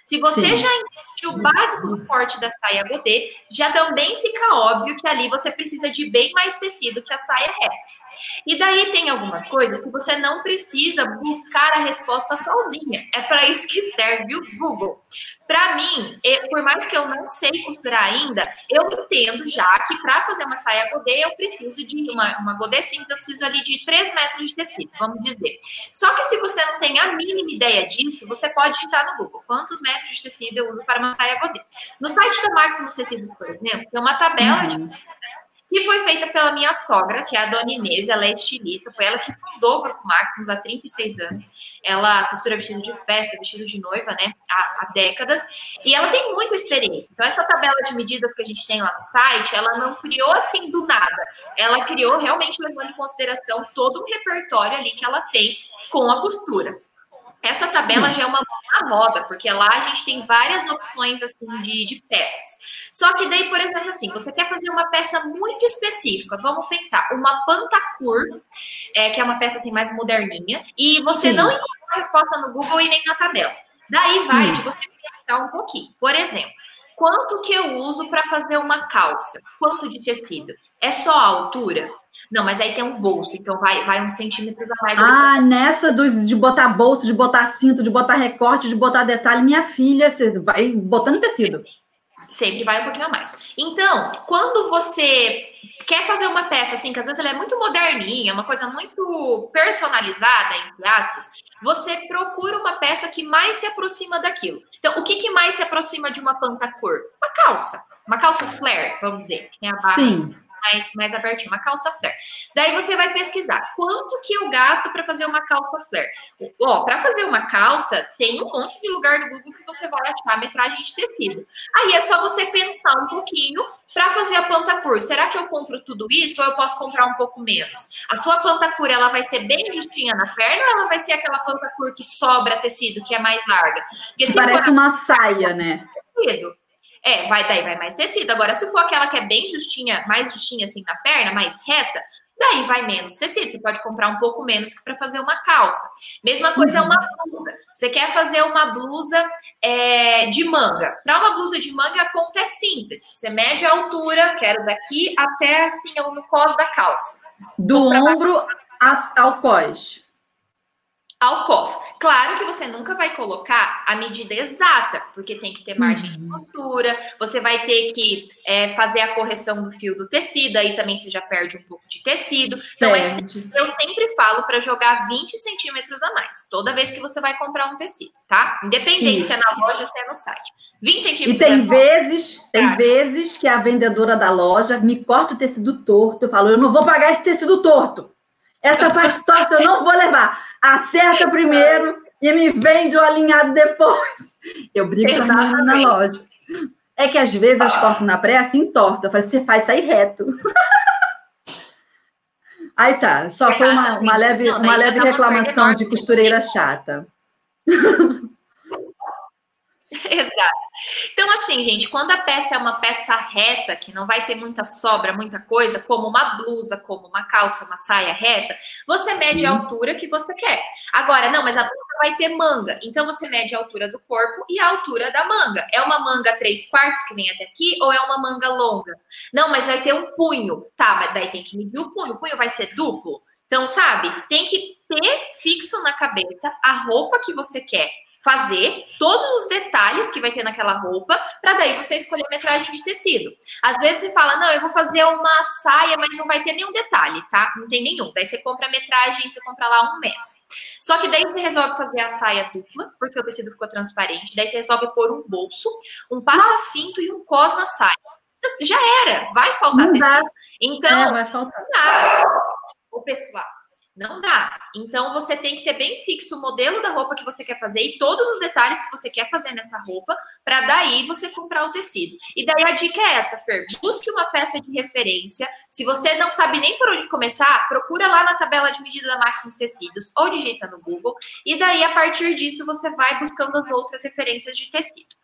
Se você Sim. já entende o básico do corte da saia godê, já também fica óbvio que ali você precisa de bem mais tecido que a saia reta. E daí tem algumas coisas que você não precisa buscar a resposta sozinha. É para isso que serve o Google. Para mim, por mais que eu não sei costurar ainda, eu entendo já que para fazer uma saia godê, eu preciso de uma, uma godê simples, eu preciso ali de 3 metros de tecido, vamos dizer. Só que se você não tem a mínima ideia disso, você pode digitar no Google quantos metros de tecido eu uso para uma saia godê. No site da Maximus Tecidos, por exemplo, tem uma tabela uhum. de E foi feita pela minha sogra, que é a Dona Inês, ela é estilista, foi ela que fundou o Grupo Maximus há 36 anos. Ela costura vestido de festa, vestido de noiva, né, há, há, décadas, e ela tem muita experiência. Então, essa tabela de medidas que a gente tem lá no site, ela não criou assim do nada. Ela criou realmente levando em consideração todo o repertório ali que ela tem com a costura. Essa tabela Sim. já é uma na roda, porque lá a gente tem várias opções assim de, de peças. Só que daí, por exemplo, assim, você quer fazer uma peça muito específica, vamos pensar, uma pantacur, é, que é uma peça assim mais moderninha, e você Sim. não encontra a resposta no Google e nem na tabela. Daí vai de você pensar um pouquinho. Por exemplo, quanto que eu uso para fazer uma calça? Quanto de tecido? É só a altura? Não, mas aí tem um bolso, então vai, vai uns centímetros a mais. Ah, nessa dos, de botar bolso, de botar cinto, de botar recorte, de botar detalhe, minha filha, você vai botando tecido. Sempre vai um pouquinho a mais. Então, quando você quer fazer uma peça assim, que às vezes ela é muito moderninha, uma coisa muito personalizada, entre aspas, você procura uma peça que mais se aproxima daquilo. Então, o que, que mais se aproxima de uma pantacor? Uma calça. Uma calça flare, vamos dizer, que tem a base. Sim mais, mais abertinho, uma calça flare. Daí você vai pesquisar quanto que eu gasto para fazer uma calça flare. Ó, para fazer uma calça, tem um monte de lugar no Google que você vai achar a metragem de tecido. Aí é só você pensar um pouquinho para fazer a planta cur. Será que eu compro tudo isso ou eu posso comprar um pouco menos? A sua planta cur, ela vai ser bem justinha na perna ou ela vai ser aquela planta cur que sobra tecido, que é mais larga? Porque Parece uma saia, né? Tecido, é, vai daí vai mais tecido. Agora, se for aquela que é bem justinha, mais justinha assim na perna, mais reta, daí vai menos tecido. Você pode comprar um pouco menos que para fazer uma calça. Mesma coisa é uma uhum. blusa. Você quer fazer uma blusa é, de manga. Para uma blusa de manga, a conta é simples. Você mede a altura, quero daqui até assim no cós da calça. Do ombro ao cós ao cos. Claro que você nunca vai colocar a medida exata, porque tem que ter margem de uhum. costura, você vai ter que é, fazer a correção do fio do tecido, aí também você já perde um pouco de tecido. Então, é, eu sempre falo para jogar 20 centímetros a mais, toda vez que você vai comprar um tecido, tá? Independente Isso. se é na loja, se é no site. 20 centímetros. E tem é vezes, tem vezes que a vendedora da loja me corta o tecido torto, eu falo, eu não vou pagar esse tecido torto. Essa parte torta eu não vou levar. Acerta primeiro e me vende o alinhado depois. Eu brigo com a na loja. É que às vezes eu corto na pré assim torta. Eu falo, você faz sair reto. Aí tá, só foi uma, uma leve, uma leve reclamação de costureira chata. Exato. Então, assim, gente, quando a peça é uma peça reta, que não vai ter muita sobra, muita coisa, como uma blusa, como uma calça, uma saia reta, você mede a altura que você quer. Agora, não, mas a blusa vai ter manga. Então, você mede a altura do corpo e a altura da manga. É uma manga 3 quartos que vem até aqui ou é uma manga longa? Não, mas vai ter um punho. Tá, mas daí tem que medir o punho. O punho vai ser duplo? Então, sabe, tem que ter fixo na cabeça a roupa que você quer fazer todos os detalhes que vai ter naquela roupa, para daí você escolher a metragem de tecido. Às vezes você fala, não, eu vou fazer uma saia, mas não vai ter nenhum detalhe, tá? Não tem nenhum. Daí você compra a metragem, você compra lá um metro. Só que daí você resolve fazer a saia dupla, porque o tecido ficou transparente. Daí você resolve pôr um bolso, um passa-cinto e um cos na saia. Já era, vai faltar não tecido. Dá. Então, é, vai faltar. O pessoal, não dá. Então você tem que ter bem fixo o modelo da roupa que você quer fazer e todos os detalhes que você quer fazer nessa roupa, para daí você comprar o tecido. E daí a dica é essa, Fer: busque uma peça de referência. Se você não sabe nem por onde começar, procura lá na tabela de medida da Máximos Tecidos ou digita no Google. E daí, a partir disso, você vai buscando as outras referências de tecido.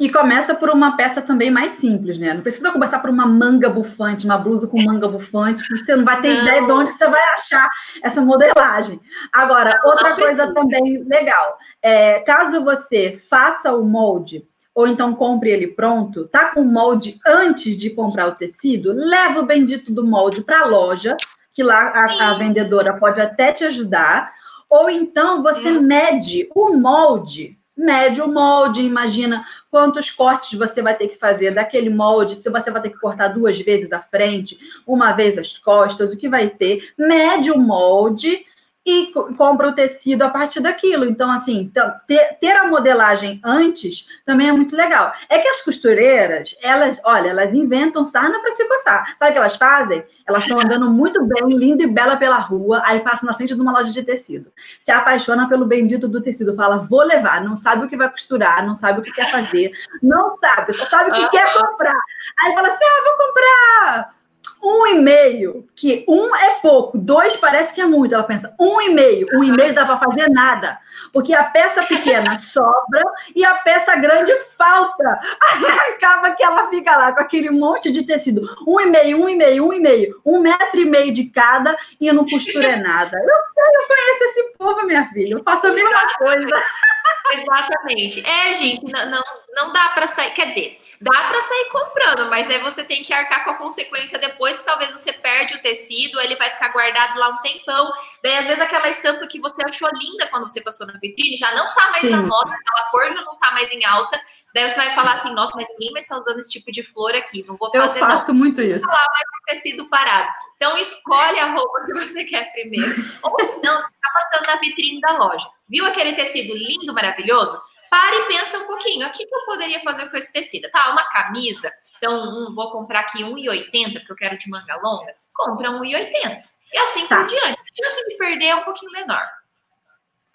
E começa por uma peça também mais simples, né? Não precisa começar por uma manga bufante, uma blusa com manga bufante, que você não vai ter não. ideia de onde você vai achar essa modelagem. Agora, não, outra não coisa também legal, é, caso você faça o molde ou então compre ele pronto, tá com o molde antes de comprar o tecido, leva o bendito do molde para a loja, que lá a, a, vendedora pode até te ajudar, ou então você hum. mede o molde mede o molde, imagina quantos cortes você vai ter que fazer daquele molde, se você vai ter que cortar duas vezes a frente, uma vez as costas, o que vai ter, mede o molde e compra o tecido a partir daquilo. Então, assim, então, ter, a modelagem antes também é muito legal. É que as costureiras, elas, olha, elas inventam sarna para se coçar. Sabe o que elas fazem? Elas estão andando muito bem, linda e bela pela rua, aí passa na frente de uma loja de tecido. Se apaixona pelo bendito do tecido, fala, vou levar, não sabe o que vai costurar, não sabe o que quer fazer, não sabe, só sabe o que quer comprar. Aí fala assim, ah, vou comprar um e meio, que um é pouco, dois parece que é muito. Ela pensa, um e meio, um e meio dá para fazer nada, porque a peça pequena sobra e a peça grande falta. Aí acaba que ela fica lá com aquele monte de tecido, um e meio, um e meio, um e meio, um metro e meio de cada e não costura nada. Eu sei, eu conheço esse povo, minha filha, eu faço a mesma coisa. Exatamente. É, gente, não, não, não dá para sair, quer dizer dá para sair comprando, mas aí você tem que arcar com a consequência depois, que talvez você perde o tecido, ele vai ficar guardado lá um tempão. Daí, às vezes, aquela estampa que você achou linda quando você passou na vitrine já não tá mais Sim. na moda, aquela cor já não tá mais em alta. Daí você vai falar assim, nossa, mas ninguém mais tá usando esse tipo de flor aqui, não vou fazer Eu faço não. muito isso. Vou falar mais tecido parado. Então, escolhe a roupa que você quer primeiro. Ou não, você tá passando na vitrine da loja. Viu aquele tecido lindo, maravilhoso? para e pensa um pouquinho, o que, eu poderia fazer com esse tecido? Tá, uma camisa, então um, vou comprar aqui 1,80 porque eu quero de manga longa, compra 1,80. E assim tá. por diante. A chance de perder é um pouquinho menor.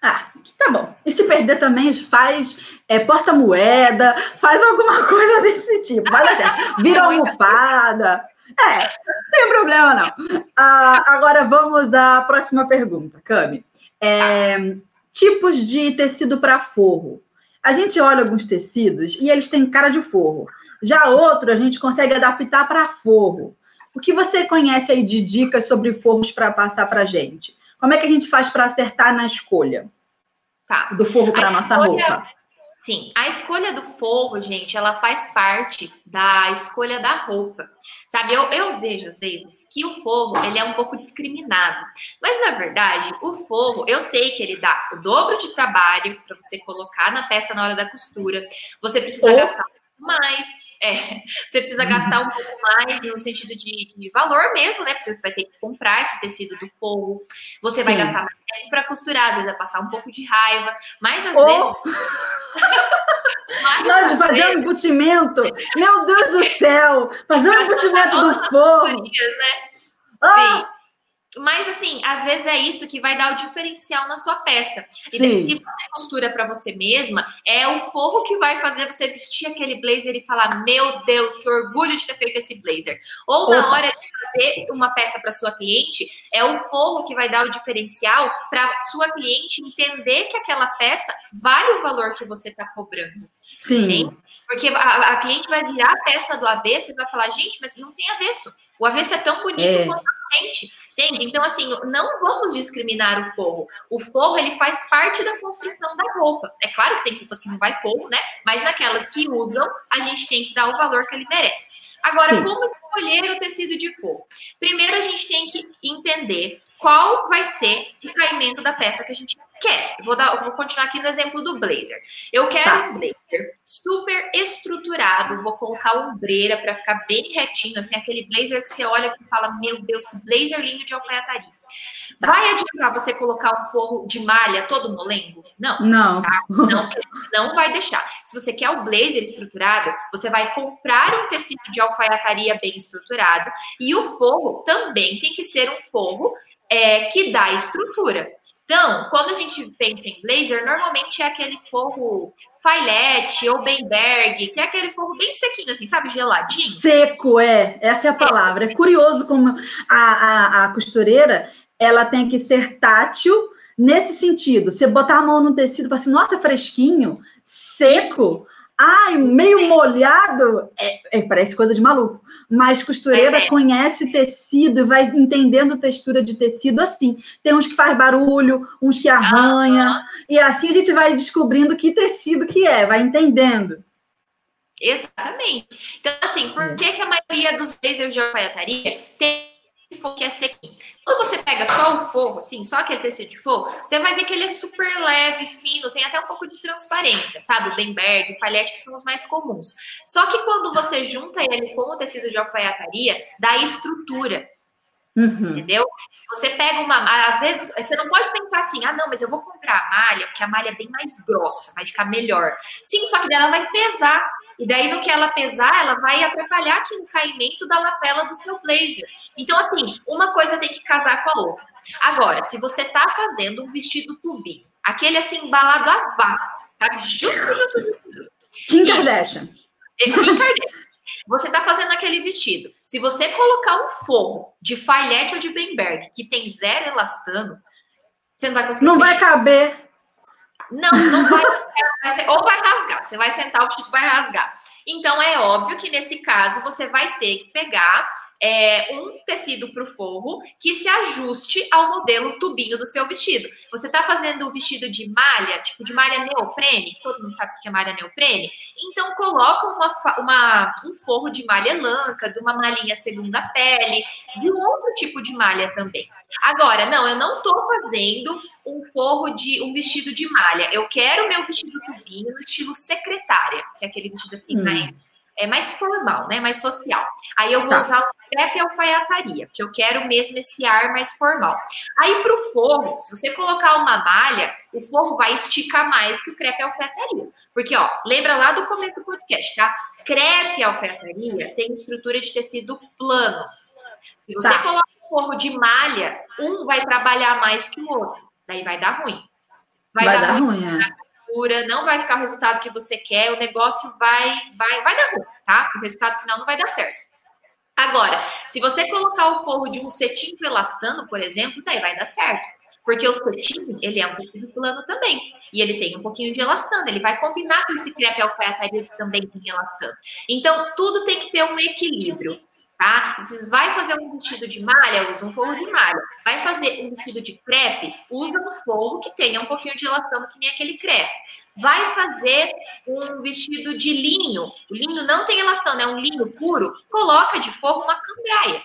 Ah, tá bom. E se perder também, faz é, porta-moeda, faz alguma coisa desse tipo. Vai dar Vira almofada. É, não tem problema não. Ah, agora vamos à próxima pergunta, Cami. É, tipos de tecido para forro. A gente olha alguns tecidos e eles têm cara de forro. Já outro a gente consegue adaptar para forro. O que você conhece aí de dicas sobre forros para passar para gente? Como é que a gente faz para acertar na escolha tá. do forro para nossa escolha... roupa? Sim, a escolha do forro, gente, ela faz parte da escolha da roupa. Sabe, eu, eu vejo às vezes que o forro, ele é um pouco discriminado. Mas, na verdade, o forro, eu sei que ele dá o dobro de trabalho para você colocar na peça na hora da costura. Você precisa Ou... gastar mais, é, você precisa gastar um pouco mais no sentido de, de, valor mesmo, né? Porque você vai ter que comprar esse tecido do forro, você vai Sim. gastar mais tempo para costurar, às vezes vai passar um pouco de raiva, mas às oh. vezes. mas, fazer vezes... um embutimento, meu Deus do céu! Fazer um embutimento do forro. Né? Ah. Sim. Mas, assim, às vezes é isso que vai dar o diferencial na sua peça. E se você costura para você mesma, é o forro que vai fazer você vestir aquele blazer e falar: Meu Deus, que orgulho de ter feito esse blazer. Ou Opa. na hora de fazer uma peça para sua cliente, é o forro que vai dar o diferencial para sua cliente entender que aquela peça vale o valor que você está cobrando. Sim. Porque a, a, cliente vai virar a peça do avesso e vai falar, gente, mas não tem avesso. O avesso é tão bonito é. quanto a frente. Entende? Então, assim, não vamos discriminar o forro. O forro, ele faz parte da construção da roupa. É claro que tem roupas que não vai forro, né? Mas naquelas que usam, a gente tem que dar o valor que ele merece. Agora, Sim. como escolher o tecido de forro? Primeiro, a gente tem que entender qual vai ser o caimento da peça que a gente quer. Vou, dar, vou continuar aqui no exemplo do blazer. Eu quero tá. um blazer super estruturado, vou colocar ombreira para ficar bem retinho, assim, aquele blazer que você olha e fala, meu Deus, que blazer lindo de alfaiataria. Vai adiantar você colocar um forro de malha todo molengo? Não. Não. Tá? Não, não vai deixar. Se você quer o blazer estruturado, você vai comprar um tecido de alfaiataria bem estruturado e o forro também tem que ser um forro é, que dá estrutura. Então, quando a gente pensa em blazer, normalmente é aquele forro Failete ou Benberg, que é aquele forro bem sequinho, assim, sabe? Geladinho. Seco, é. Essa é a palavra. É, é curioso como a, a, a costureira, ela tem que ser tátil nesse sentido. Você botar a mão no tecido e falar assim, nossa, fresquinho, seco. Ai, meio molhado, é, é, parece coisa de maluco. Mas costureira é. conhece tecido e vai entendendo textura de tecido assim. Tem uns que faz barulho, uns que arranha, e assim a gente vai descobrindo que tecido que é, vai entendendo. Exatamente. Então, assim, por é. que, que a maioria dos blazers de alfaiataria tem forro que é sequinho. Quando você pega só o forro, assim, só aquele tecido de forro, você vai ver que ele é super leve, fino, tem até um pouco de transparência, sabe? O Benberg, o palhete, que são os mais comuns. Só que quando você junta ele com o tecido de alfaiataria, dá estrutura. Uhum. Entendeu? Você pega uma às vezes você não pode pensar assim, ah, não, mas eu vou comprar a malha, porque a malha é bem mais grossa, vai ficar melhor. Sim, só que dela vai pesar. E daí, no que ela pesar, ela vai atrapalhar aqui no caimento da lapela do seu blazer. Então, assim, uma coisa tem que casar com a outra. Agora, se você tá fazendo um vestido tubinho, aquele assim, embalado a vácuo, sabe? Justo, justo, justo. Kim Kardashian. Kim Kardashian. Você está fazendo aquele vestido. Se você colocar um forro de falhete ou de Bemberg que tem zero elastano, você não vai conseguir. Não vai caber. Não, não vai, ou vai rasgar. Você vai sentar, o vestido vai rasgar. Então é óbvio que nesse caso você vai ter que pegar é, um tecido para o forro que se ajuste ao modelo tubinho do seu vestido. Você está fazendo o vestido de malha, tipo de malha neoprene, que todo mundo sabe o que é malha neoprene, então coloca uma, uma, um forro de malha lanca, de uma malhinha segunda pele, de um outro tipo de malha também. Agora, não, eu não estou fazendo um forro de um vestido de malha. Eu quero meu vestido tubinho no estilo secretária, que é aquele vestido assim hum. mais é mais formal, né? Mais social. Aí eu vou tá. usar o crepe alfaiataria, porque eu quero mesmo esse ar mais formal. Aí para o forro, se você colocar uma malha, o forro vai esticar mais que o crepe alfaiataria. Porque, ó, lembra lá do começo do podcast, tá? Crepe alfaiataria tem estrutura de tecido plano. Se você tá. coloca forro de malha, um vai trabalhar mais que o outro. Daí vai dar ruim. Vai, vai dar, dar, ruim, ruim é não vai ficar o resultado que você quer, o negócio vai, vai, vai dar ruim, tá? O resultado final não vai dar certo. Agora, se você colocar o forro de um cetim com elastano, por exemplo, daí vai dar certo. Porque o cetim, ele é um tecido plano também. E ele tem um pouquinho de elastano. Ele vai combinar com esse crepe alfaiataria que também tem elastano. Então, tudo tem que ter um equilíbrio tá? Vocês vai fazer um vestido de malha, usa um forro de malha. Vai fazer um vestido de crepe, usa um forro que tenha um pouquinho de elastano, que nem aquele crepe. Vai fazer um vestido de linho, o linho não tem elastano, é um linho puro, coloca de forro uma cambraia.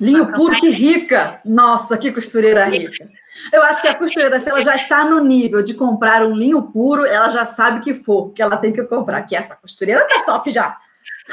Linho uma puro, cambraia. que rica! Nossa, que costureira rica! Eu acho que a costureira, se ela já está no nível de comprar um linho puro, ela já sabe que for, que ela tem que comprar, que essa costureira tá top já.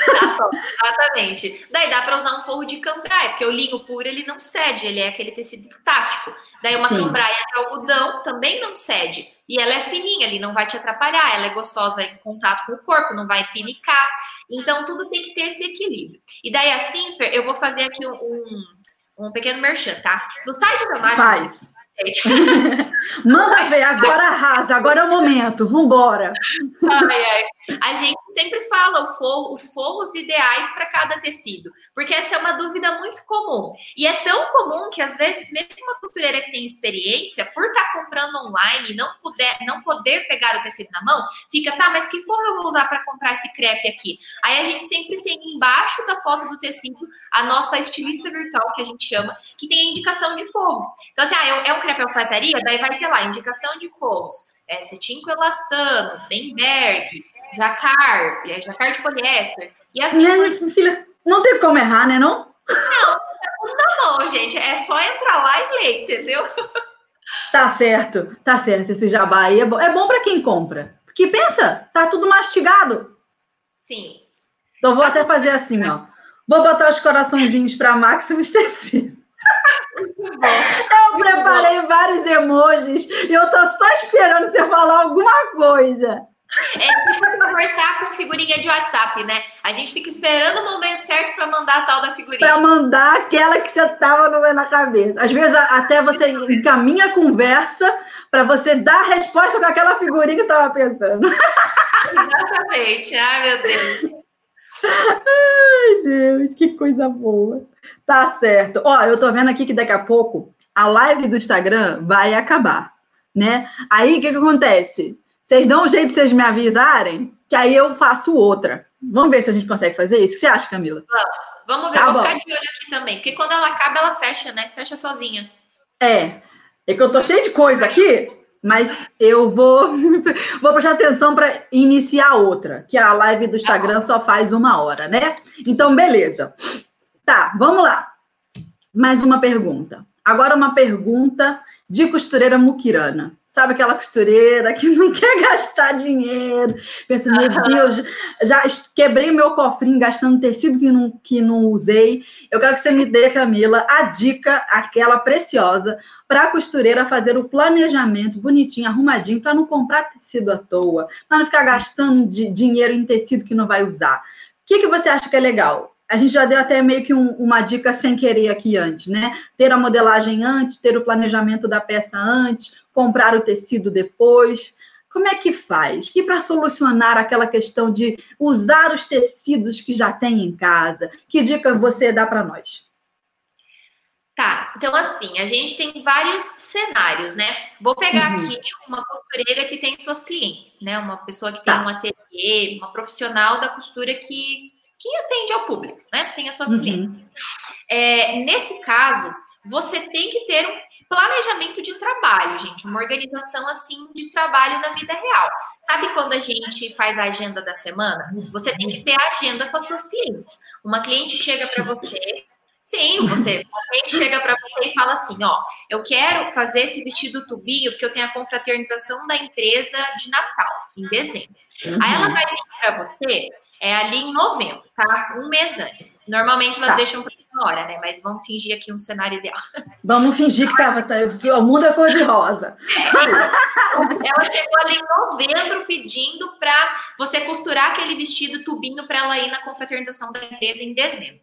Tá exatamente. Daí dá para usar um forro de cambraia, porque o linho puro ele não cede, ele é aquele tecido estático. Daí uma Sim. cambraia de algodão também não cede. E ela é fininha, ele não vai te atrapalhar, ela é gostosa em contato com o corpo, não vai pinicar. Então tudo tem que ter esse equilíbrio. E daí assim, Fer, eu vou fazer aqui um, um, um pequeno merchan, tá? No site da Faz gente. Manda ver, agora arrasa, agora é o momento, vambora. Ai, ai. A gente sempre fala forro, os forros ideais para cada tecido, porque essa é uma dúvida muito comum. E é tão comum que, às vezes, mesmo uma costureira que tem experiência, por estar tá comprando online e não, puder, não poder pegar o tecido na mão, fica, tá, mas que forro eu vou usar para comprar esse crepe aqui? Aí a gente sempre tem embaixo da foto do tecido a nossa estilista virtual, que a gente chama, que tem a indicação de forro. Então, assim, ah, é um crepe alfaiataria, daí vai ter lá indicação de forros, é, cetim com elastano, Bemberg, jacar, é, jacar de poliéster. E assim. E filha, não tem como errar, né? Não? Não, tá na mão, gente. É só entrar lá e ler, entendeu? Tá certo, tá certo. Esse jabá aí é bom, é bom para quem compra. Porque pensa, tá tudo mastigado. Sim. Então vou tá até fazer assim, ó. Vou botar os coraçõezinhos para Maximus Tecido. Eu preparei vários emojis e eu tô só esperando você falar alguma coisa. É tipo conversar com figurinha de WhatsApp, né? A gente fica esperando o momento certo para mandar a tal da figurinha. Para mandar aquela que você tava na cabeça. Às vezes até você encaminha a conversa para você dar a resposta com aquela figurinha que você estava pensando. Exatamente. Ai, meu Deus. Ai, Deus, que coisa boa. Tá certo. Ó, eu tô vendo aqui que daqui a pouco a live do Instagram vai acabar, né? Aí o que, que acontece? Vocês dão um jeito de vocês me avisarem, que aí eu faço outra. Vamos ver se a gente consegue fazer isso. O que você acha, Camila? Vamos, vamos ver. Tá Vou ficar de olho aqui também, porque quando ela acaba, ela fecha, né? Fecha sozinha. É. É que eu tô cheio de coisa aqui, mas eu vou, vou prestar atenção para iniciar outra, que a live do Instagram só faz uma hora, né? Então, beleza. Tá, vamos lá. Mais uma pergunta. Agora uma pergunta de costureira muquirana. sabe aquela costureira que não quer gastar dinheiro, pensa, meu Deus, já quebrei meu cofrinho gastando tecido que não, que não usei. Eu quero que você me dê, Camila, a dica, aquela preciosa, para a costureira fazer o planejamento bonitinho, arrumadinho, para não comprar tecido à toa, para não ficar gastando de dinheiro em tecido que não vai usar. O que, que você acha que é legal? A gente já deu até meio que um, uma dica sem querer aqui antes, né? Ter a modelagem antes, ter o planejamento da peça antes, comprar o tecido depois. Como é que faz? E para solucionar aquela questão de usar os tecidos que já tem em casa, que dica você dá para nós? Tá, então assim, a gente tem vários cenários, né? Vou pegar uhum. aqui uma costureira que tem suas clientes, né? Uma pessoa que tem tá. um ateliê, uma profissional da costura que que atende ao público, né? Tem as suas uhum. clientes. É, nesse caso, você tem que ter um planejamento de trabalho, gente, uma organização assim de trabalho na vida real. Sabe quando a gente faz a agenda da semana? Você tem que ter a agenda com as suas clientes. Uma cliente chega para você, sim, você, uma cliente chega para você e fala assim, ó, eu quero fazer esse vestido tubinho porque eu tenho a confraternização da empresa de Natal em dezembro. Uhum. Aí ela vai vir para você é ali em novembro, tá? Um mês antes. Normalmente elas tá. deixam para uma hora, né? Mas vamos fingir aqui um cenário ideal. Vamos fingir que tava, tá, o mundo é cor de rosa. É, ela chegou ali em novembro pedindo para você costurar aquele vestido tubinho para ela ir na confraternização da empresa em dezembro.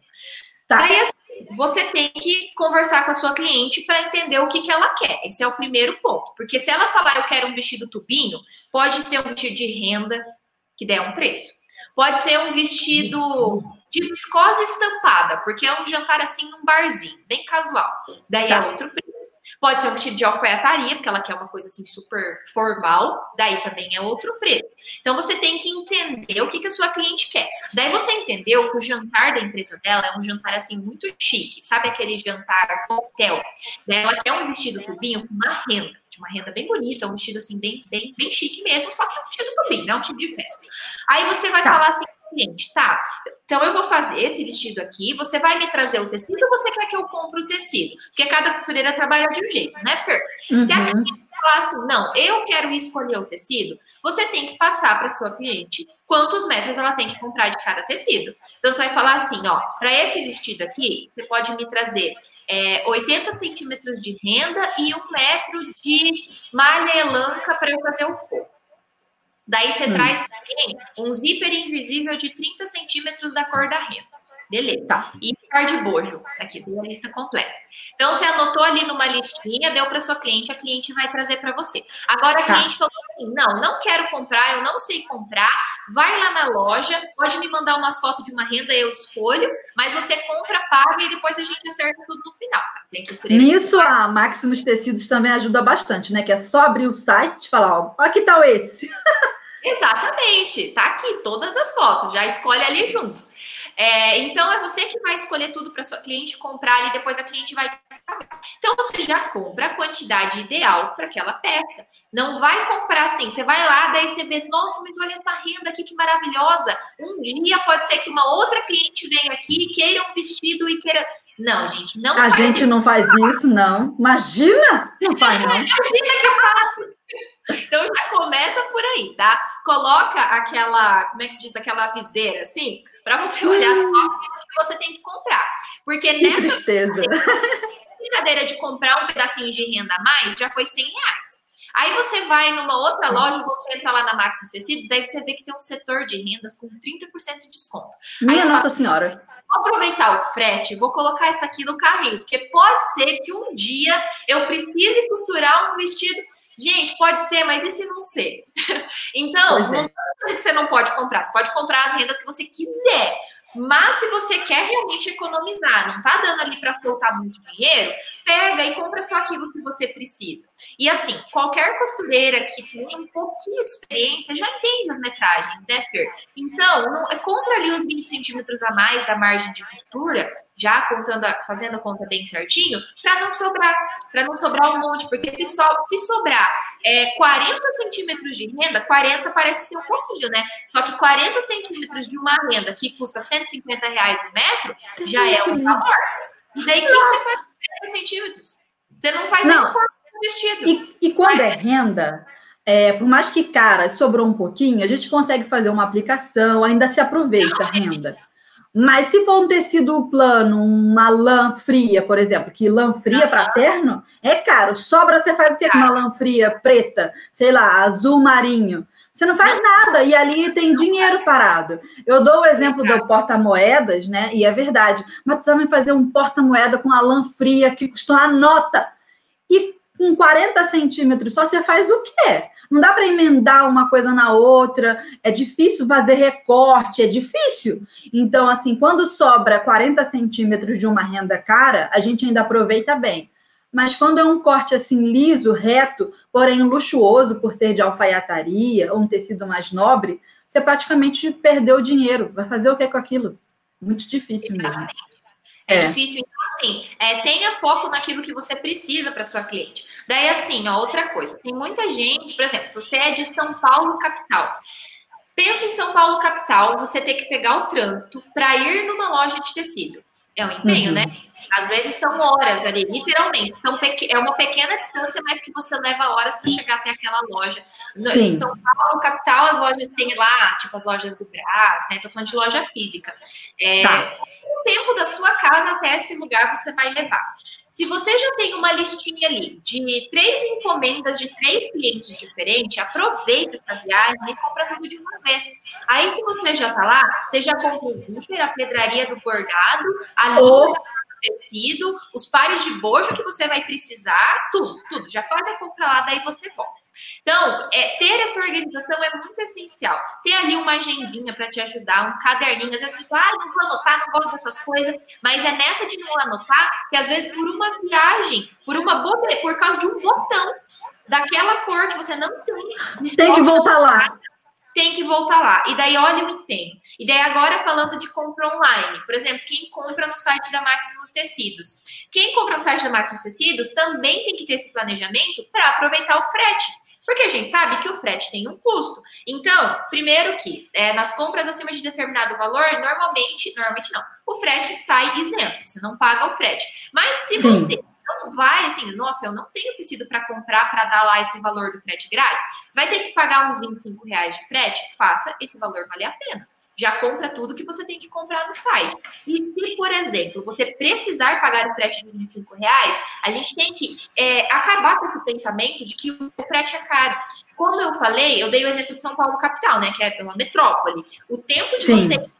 Tá. Daí, assim, você tem que conversar com a sua cliente para entender o que, que ela quer. Esse é o primeiro ponto. Porque se ela falar eu quero um vestido tubinho, pode ser um vestido de renda, que der um preço. Pode ser um vestido de viscosa estampada, porque é um jantar assim num barzinho, bem casual. Daí é tá. outro preço. Pode ser um vestido de alfaiataria, porque ela quer uma coisa assim super formal, daí também é outro preço. Então você tem que entender o que, que a sua cliente quer. Daí você entendeu que o jantar da empresa dela é um jantar assim muito chique, sabe aquele jantar coquetel? Daí ela quer um vestido tubinho com uma renda de uma renda bem bonita, um vestido assim, bem, bem, bem chique mesmo, só que é um vestido bem, não é um vestido de festa. Aí você vai tá. falar assim, cliente, tá, então eu vou fazer esse vestido aqui, você vai me trazer o tecido ou você quer que eu compre o tecido? Porque cada costureira trabalha de um jeito, né, Fer? Uhum. Se a uhum. cliente falar assim, não, eu quero escolher o tecido, você tem que passar para sua cliente quantos metros ela tem que comprar de cada tecido. Então você vai falar assim, ó, para esse vestido aqui, você pode me trazer é, 80 centímetros de renda e um metro de malha elanca para eu fazer o forro. Daí você hum. traz também um zíper invisível de 30 centímetros da cor da renda. Beleza. Tá. E par de bojo, aqui, tem a lista completa. Então, você anotou ali numa listinha, deu para sua cliente, a cliente vai trazer para você. Agora, a tá. cliente falou assim: não, não quero comprar, eu não sei comprar. Vai lá na loja, pode me mandar umas fotos de uma renda, eu escolho, mas você compra, paga e depois a gente acerta tudo no final. Tá? Nisso, a Maximus Tecidos também ajuda bastante, né? Que é só abrir o site e falar: ó, aqui tá esse. Exatamente, tá aqui todas as fotos, já escolhe ali junto. É, então é você que vai escolher tudo para sua cliente comprar ali, depois a cliente vai pagar. Então você já compra a quantidade ideal para aquela peça. Não vai comprar assim, você vai lá, daí você vê, nossa, mas olha essa renda aqui que maravilhosa. Um dia pode ser que uma outra cliente venha aqui, queira um vestido e queira. Não, gente, não a faz gente isso. não faz isso, não. Imagina! Não faz, não. Imagina que faz. Então já começa por aí, tá? Coloca aquela, como é que diz, aquela viseira assim, para você olhar só o que você tem que comprar. Porque nessa brincadeira de comprar um pedacinho de renda a mais, já foi 100 reais. Aí você vai numa outra loja, você entra lá na Maximus Tecidos, daí você vê que tem um setor de rendas com 30% de desconto. Minha Aí Nossa fala, Senhora. Vou aproveitar o frete, vou colocar isso aqui no carrinho, porque pode ser que um dia eu precise costurar um vestido Gente, pode ser, mas e se não ser? então, é. não que você não pode comprar, você pode comprar as rendas que você quiser. Mas se você quer realmente economizar, não tá dando ali para soltar muito dinheiro, pega e compra só aquilo que você precisa. E assim, qualquer costureira que tenha um pouquinho de experiência já entende as metragens, né, Fer? Então, não, compra ali os 20 centímetros a mais da margem de costura já contando, fazendo a conta bem certinho, para não sobrar, para não sobrar um monte, porque se, so, se sobrar é, 40 centímetros de renda, 40 parece ser um pouquinho, né? Só que 40 centímetros de uma renda que custa 150 reais o metro já é um valor. E daí, o que, você faz com 40 centímetros? Você não faz não. nem vestido. E, e quando é renda, é, por mais que cara sobrou um pouquinho, a gente consegue fazer uma aplicação, ainda se aproveita a renda. Mas se for um tecido plano, uma lã fria, por exemplo, que lã fria para terno é caro. Sobra você faz o quê com uma lã fria preta, sei lá, azul marinho? Você não faz nada e ali tem dinheiro parado. Eu dou o exemplo do porta-moedas, né? E é verdade. Mas tu também fazer um porta-moeda com a lã fria que custou a nota. E com 40 centímetros só você faz o quê? Não dá para emendar uma coisa na outra, é difícil fazer recorte, é difícil. Então, assim, quando sobra 40 centímetros de uma renda cara, a gente ainda aproveita bem. Mas quando é um corte assim liso, reto, porém luxuoso por ser de alfaiataria ou um tecido mais nobre, você praticamente perdeu o dinheiro. Vai fazer o que com aquilo? Muito difícil mesmo. É, é, difícil. Assim, é, tenha foco naquilo que você precisa para sua cliente. Daí, assim, ó, outra coisa. Tem muita gente, por exemplo, se você é de São Paulo, capital. Pensa em São Paulo, capital, você ter que pegar o trânsito para ir numa loja de tecido. É um empenho, uhum. né? Às vezes são horas ali, literalmente. São é uma pequena distância, mas que você leva horas para chegar até aquela loja. Em São Paulo, capital, as lojas têm lá, tipo as lojas do Brás, né? Tô falando de loja física. É, tá. Tempo da sua casa até esse lugar você vai levar. Se você já tem uma listinha ali de três encomendas de três clientes diferentes, aproveita essa viagem e compra tudo de uma vez. Aí, se você já tá lá, você já compra o zíper, a pedraria do bordado, a linha tecido, os pares de bojo que você vai precisar, tudo, tudo. Já faz a compra lá, daí você volta. Então, é, ter essa organização é muito essencial. Ter ali uma agendinha para te ajudar, um caderninho. Às vezes, pessoal, ah, não vou anotar, não gosto dessas coisas. Mas é nessa de não anotar que, às vezes, por uma viagem, por uma bobe... por causa de um botão daquela cor que você não tem. Tem que voltar lá tem que voltar lá. E daí, olha o empenho. E daí, agora falando de compra online. Por exemplo, quem compra no site da Maximus Tecidos. Quem compra no site da Maximus Tecidos também tem que ter esse planejamento para aproveitar o frete. Porque a gente sabe que o frete tem um custo. Então, primeiro que é, nas compras acima de determinado valor, normalmente, normalmente não, o frete sai isento, você não paga o frete. Mas se Sim. você vai assim, nossa, eu não tenho tecido para comprar para dar lá esse valor do frete grátis. Você vai ter que pagar uns 25 reais de frete, faça esse valor valer a pena. Já compra tudo que você tem que comprar no site. E se, por exemplo, você precisar pagar o frete de 25 reais, a gente tem que é, acabar com esse pensamento de que o frete é caro. Como eu falei, eu dei o exemplo de São Paulo capital, né? Que é uma metrópole. O tempo de Sim. você ir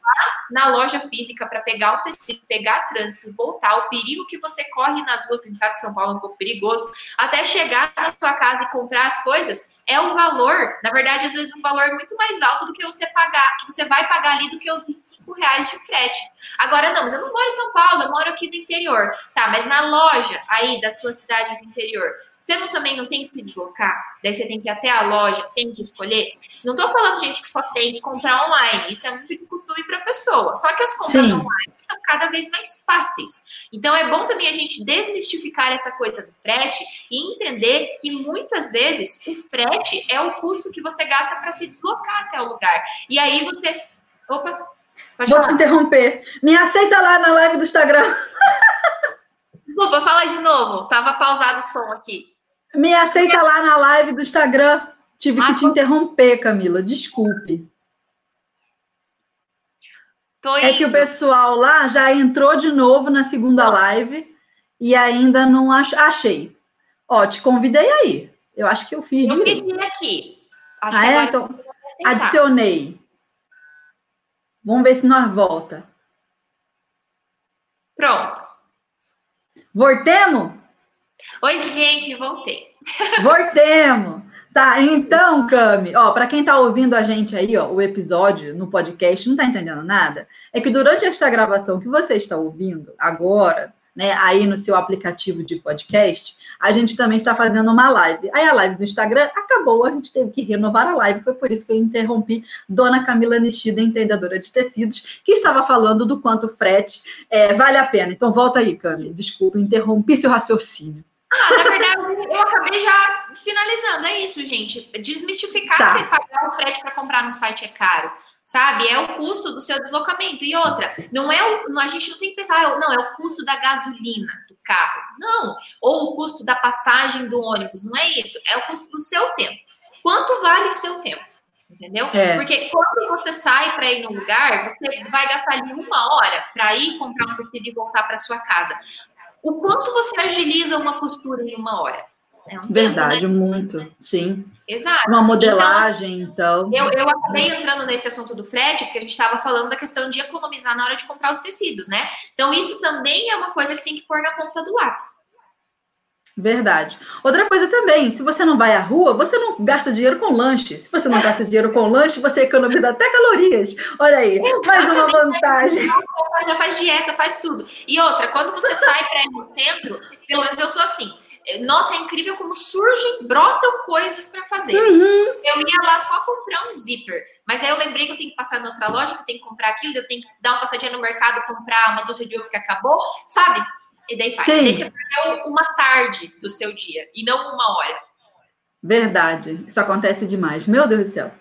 na loja física para pegar o tecido, pegar trânsito, voltar, o perigo que você corre nas ruas, que a gente sabe que São Paulo é um pouco perigoso, até chegar na sua casa e comprar as coisas, é o valor, na verdade, às vezes um valor muito mais alto do que você pagar, que você vai pagar ali do que os 25 reais de frete. Agora, não, mas eu não moro em São Paulo, eu moro aqui no interior. Tá, mas na loja aí da sua cidade do interior, você não, também não tem que se deslocar? Daí você tem que ir até a loja, tem que escolher? Não estou falando gente que só tem que comprar online. Isso é muito de costume para a pessoa. Só que as compras Sim. online são cada vez mais fáceis. Então é bom também a gente desmistificar essa coisa do frete e entender que muitas vezes o frete é o custo que você gasta para se deslocar até o lugar. E aí você. Opa! Vou falar. te interromper. Me aceita lá na live do Instagram. Desculpa, fala de novo. Tava pausado o som aqui. Me aceita lá na live do Instagram. Tive ah, que te interromper, Camila. Desculpe. é que o pessoal lá já entrou de novo na segunda live e ainda não ach... achei. Ó, te convidei aí. Eu acho que eu fiz. Eu pedi aqui. Acho ah, é? Então, adicionei. Vamos ver se nós volta. Pronto. Voltemos? Oi, gente, voltei. Voltemos. Tá, então, Cami, ó, para quem tá ouvindo a gente aí, ó, o episódio no podcast, não tá entendendo nada, é que durante esta gravação que você está ouvindo agora, né, aí no seu aplicativo de podcast, a gente também está fazendo uma live. Aí a live do Instagram acabou, a gente teve que renovar a live, foi por isso que eu interrompi Dona Camila Nistida, entendedora de tecidos, que estava falando do quanto frete é, vale a pena. Então volta aí, Cami, desculpa, interrompi seu raciocínio. Ah, na verdade, eu acabei já finalizando. É isso, gente. Desmistificar tá. que pagar o frete para comprar no site é caro sabe? É o custo do seu deslocamento. E outra, não é o, a gente não tem que pensar, não, é o custo da gasolina, do carro. Não. Ou o custo da passagem do ônibus. Não é isso. É o custo do seu tempo. Quanto vale o seu tempo? Entendeu? É. Porque quando você sai para ir no lugar, você vai gastar ali uma hora para ir comprar um tecido e voltar para sua casa. O quanto você agiliza uma costura em uma hora? É um Verdade, tempo, né? muito, sim. Exato. Uma modelagem, então. então. Eu, eu acabei entrando nesse assunto do frete, porque a gente estava falando da questão de economizar na hora de comprar os tecidos, né? Então, isso também é uma coisa que tem que pôr na ponta do lápis. Verdade. Outra coisa também, se você não vai à rua, você não gasta dinheiro com lanche. Se você não gasta dinheiro com lanche, você economiza até calorias. Olha aí, mais uma vantagem. Já faz dieta, faz tudo. E outra, quando você sai para ir no centro, pelo menos eu sou assim nossa, é incrível como surgem, brotam coisas para fazer. Uhum. Eu ia lá só comprar um zíper, mas aí eu lembrei que eu tenho que passar em outra loja, que eu tenho que comprar aquilo, eu tenho que dar uma passadinha no mercado, comprar uma doce de ovo que acabou, sabe? E daí faz. Daí você perdeu uma tarde do seu dia e não uma hora. Verdade, isso acontece demais. Meu Deus do céu.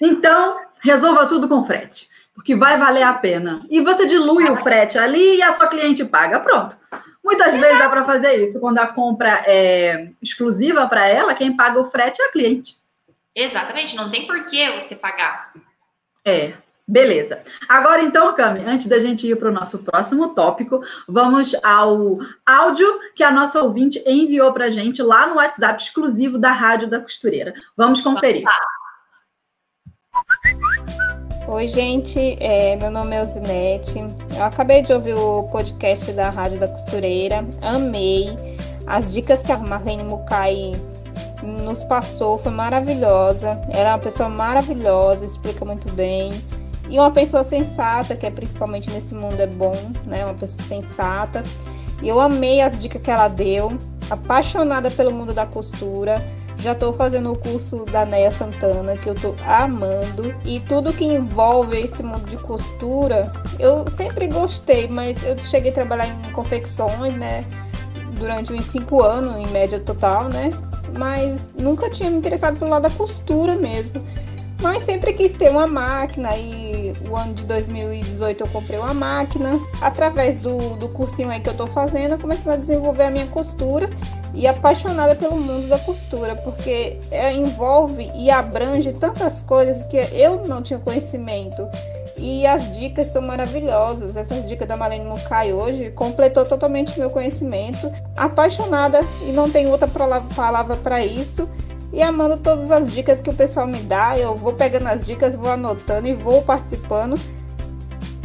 Então, resolva tudo com frete, porque vai valer a pena. E você dilui o frete ali e a sua cliente paga. Pronto. Muitas Exato. vezes dá para fazer isso. Quando a compra é exclusiva para ela, quem paga o frete é a cliente. Exatamente, não tem por que você pagar. É, beleza. Agora então, Cami, antes da gente ir para o nosso próximo tópico, vamos ao áudio que a nossa ouvinte enviou para a gente lá no WhatsApp exclusivo da Rádio da Costureira. Vamos conferir. Vamos Oi, gente. É, meu nome é Ozinete. Eu acabei de ouvir o podcast da Rádio da Costureira. Amei. As dicas que a Marlene Mukai nos passou foi maravilhosa. Ela é uma pessoa maravilhosa, explica muito bem. E uma pessoa sensata, que é principalmente nesse mundo é bom, né? Uma pessoa sensata. E eu amei as dicas que ela deu. Apaixonada pelo mundo da costura já estou fazendo o curso da Neia Santana, que eu estou amando. E tudo que envolve esse mundo de costura, eu sempre gostei, mas eu cheguei a trabalhar em confecções, né? Durante uns cinco anos, em média total, né? Mas nunca tinha me interessado pelo lado da costura mesmo. Mas sempre quis ter uma máquina e ano de 2018 eu comprei uma máquina. Através do, do cursinho aí que eu tô fazendo, eu comecei a desenvolver a minha costura e apaixonada pelo mundo da costura, porque é, envolve e abrange tantas coisas que eu não tinha conhecimento. E as dicas são maravilhosas. Essas dicas da Marlene Mukai hoje completou totalmente meu conhecimento. Apaixonada e não tem outra palavra para isso e amando todas as dicas que o pessoal me dá. Eu vou pegando as dicas, vou anotando e vou participando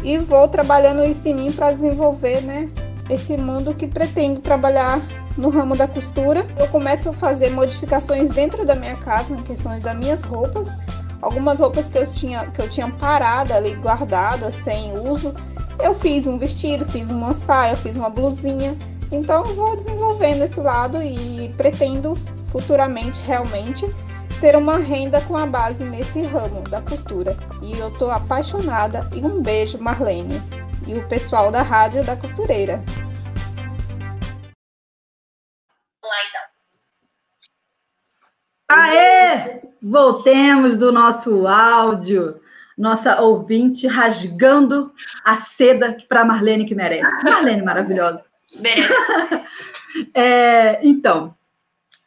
e vou trabalhando isso em mim para desenvolver, né, esse mundo que pretendo trabalhar no ramo da costura. Eu começo a fazer modificações dentro da minha casa, em questões das minhas roupas. Algumas roupas que eu tinha que eu tinha parada ali guardadas sem uso, eu fiz um vestido, fiz uma saia, fiz uma blusinha. Então vou desenvolvendo esse lado e pretendo futuramente realmente ter uma renda com a base nesse ramo da costura. E eu tô apaixonada e um beijo Marlene e o pessoal da rádio da costureira. Aê! Voltemos do nosso áudio. Nossa ouvinte rasgando a seda para Marlene que merece. Marlene maravilhosa. Merece. é, então,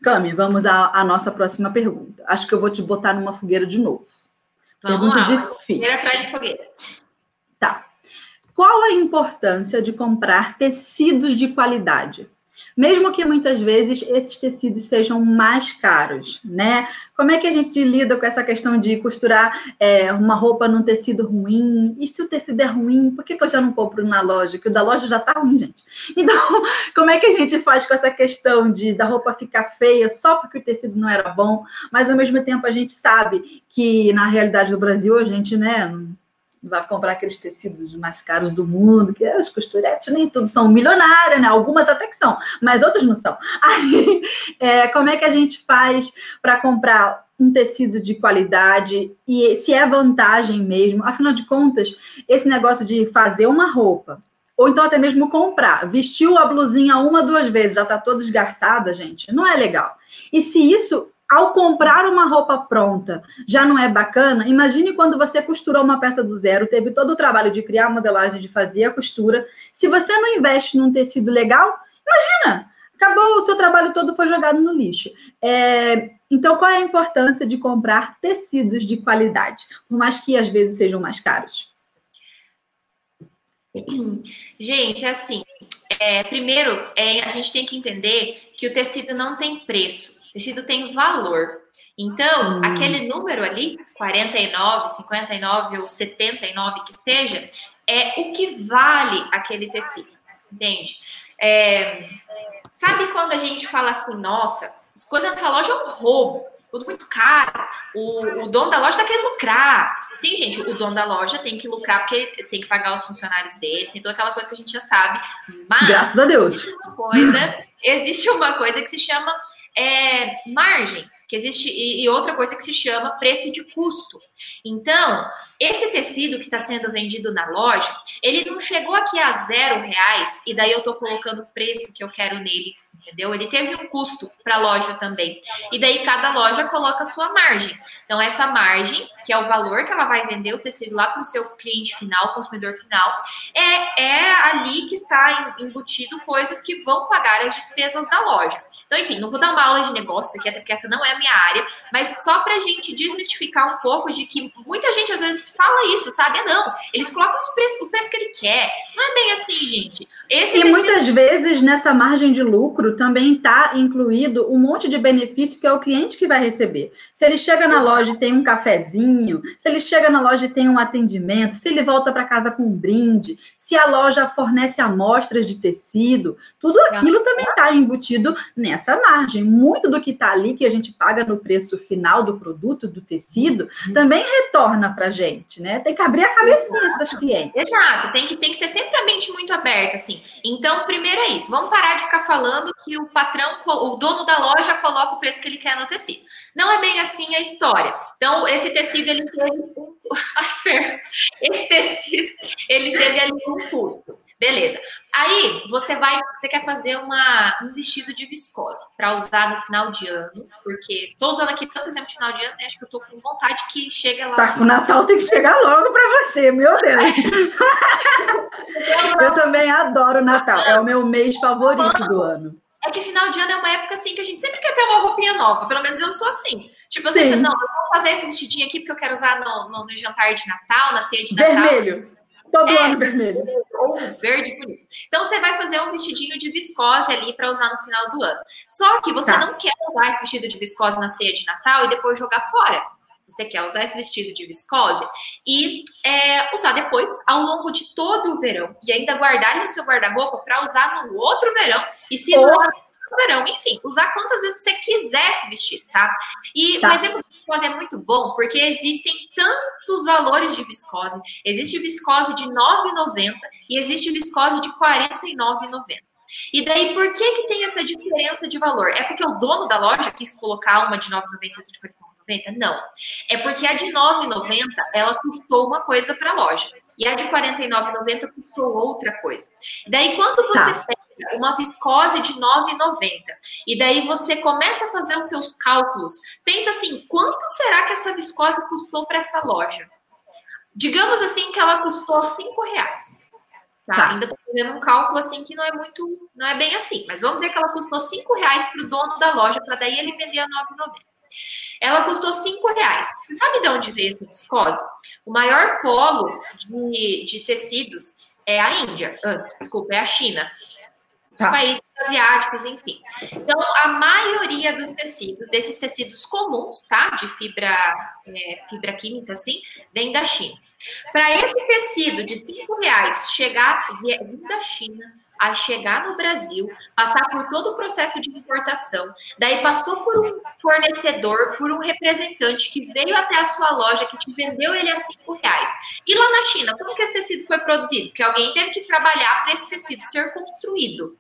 Cami, vamos à, à, nossa próxima pergunta. Acho que eu vou te botar numa fogueira de novo. Vamos pergunta lá. difícil. Fogueira atrás de fogueira. Tá. Qual a importância de comprar tecidos de qualidade? Mesmo que muitas vezes esses tecidos sejam mais caros, né? Como é que a gente lida com essa questão de costurar é, uma roupa num tecido ruim? E se o tecido é ruim, por que, que eu já não compro na loja? Que o da loja já tá ruim, gente. Então, como é que a gente faz com essa questão de da roupa ficar feia só porque o tecido não era bom, mas ao mesmo tempo a gente sabe que na realidade do Brasil a gente, né, vai comprar aqueles tecidos mais caros do mundo, que as costuretes nem tudo são milionárias, né? Algumas até que são, mas outras não são. Aí, é, como é que a gente faz para comprar um tecido de qualidade e se é vantagem mesmo? Afinal de contas, esse negócio de fazer uma roupa ou então até mesmo comprar. Vestiu a blusinha uma, duas vezes, já está toda esgarçada, gente. Não é legal. E se isso ao comprar uma roupa pronta já não é bacana, imagine quando você costurou uma peça do zero, teve todo o trabalho de criar a modelagem, de fazer a costura. Se você não investe num tecido legal, Imagina, acabou o seu trabalho todo foi jogado no lixo. É, então, qual é a importância de comprar tecidos de qualidade, por mais que às vezes sejam mais caros? Gente, assim, é, primeiro é, a gente tem que entender que o tecido não tem preço, tecido tem valor. Então, hum. aquele número ali, 49, 59 ou 79 que seja, é o que vale aquele tecido, entende? É, sabe quando a gente fala assim, nossa, as coisas nessa loja é um roubo, tudo muito caro, o, o dono da loja está querendo lucrar. Sim, gente, o dono da loja tem que lucrar porque ele tem que pagar os funcionários dele, tem toda aquela coisa que a gente já sabe, mas... Graças a Deus. Uma coisa, existe uma coisa que se chama é, margem, que existe e, e, outra coisa que se chama preço de custo. Então, esse tecido que está sendo vendido na loja, ele não chegou aqui a zero reais e daí eu estou colocando o preço que eu quero nele entendeu? Ele teve um custo para a loja também. E daí cada loja coloca a sua margem. Então, essa margem, que é o valor que ela vai vender o tecido lá para o seu cliente final, consumidor final, é, é ali que está embutido coisas que vão pagar as despesas da loja. Então, enfim, não vou dar uma aula de negócio aqui, até porque essa não é a minha área, mas só para a gente desmistificar um pouco de que muita gente às vezes fala isso, sabe? Ah, não, eles colocam os preços, o preço que ele quer. Não é bem assim, gente. Esse e muitas vezes nessa margem de lucro também está incluído um monte de benefício que é o cliente que vai receber. Se ele chega na loja e tem um cafezinho, se ele chega na loja e tem um atendimento, se ele volta para casa com um brinde, se a loja fornece amostras de tecido, tudo aquilo também está embutido nessa margem. Muito do que está ali, que a gente paga no preço final do produto, do tecido, uhum. também retorna para a gente, né? Tem que abrir a cabecinha desses clientes. Exato, tem que, tem que ter sempre a mente muito aberta, assim. Então, primeiro é isso, vamos parar de ficar falando que o patrão, o dono da loja coloca o preço que ele quer no tecido. Não é bem assim a história. Então, esse tecido, ele teve um... esse tecido, ele teve ali um custo. Beleza. Aí você vai, você quer fazer uma, um vestido de viscose para usar no final de ano, porque tô usando aqui tanto exemplo de final de ano, né? Acho que eu tô com vontade que chegue lá. Tá, o Natal tem que chegar logo para você, meu Deus. eu também adoro Natal, é o meu mês favorito do ano é que final de ano é uma época assim que a gente sempre quer ter uma roupinha nova. Pelo menos eu sou assim. Tipo, eu sempre, não, eu fazer esse vestidinho aqui porque eu quero usar no, no, no jantar de Natal, na ceia de Natal. Vermelho. Todo é, ano vermelho. Ou verde bonito. Então você vai fazer um vestidinho de viscose ali para usar no final do ano. Só que você tá. não quer usar esse vestido de viscose na ceia de Natal e depois jogar fora você quer usar esse vestido de viscose e é, usar depois ao longo de todo o verão e ainda guardar no seu guarda-roupa para usar no outro verão e se não no verão, enfim, usar quantas vezes você quiser esse vestido, tá? E tá. o exemplo de viscose é muito bom porque existem tantos valores de viscose. Existe viscose de R$ 9,90 e existe viscose de R$ 49,90. E daí, por que que tem essa diferença de valor? É porque o dono da loja quis colocar uma de 9,90 e outra de 49 não. É porque a de R$ 9,90 ela custou uma coisa para a loja. E a de R$ 49,90 custou outra coisa. Daí, quando você tá. pega uma viscose de R$ 9,90 e daí você começa a fazer os seus cálculos, pensa assim: quanto será que essa viscose custou para essa loja? Digamos assim que ela custou R$ reais. Tá? tá? Ainda estou fazendo um cálculo assim que não é muito, não é bem assim, mas vamos dizer que ela custou R$ reais para o dono da loja, para daí ele vender a R$ 9,90. Ela custou cinco reais. Você sabe de onde veio essa viscose? O maior polo de, de tecidos é a Índia. Ah, desculpa, é a China. Tá. países asiáticos, enfim. Então, a maioria dos tecidos, desses tecidos comuns, tá? De fibra, é, fibra química, assim, vem da China. Para esse tecido de cinco reais chegar da China, a chegar no Brasil, passar por todo o processo de importação, daí passou por um fornecedor, por um representante que veio até a sua loja, que te vendeu ele a cinco reais. E lá na China, como que esse tecido foi produzido? Porque alguém teve que trabalhar para esse tecido ser construído.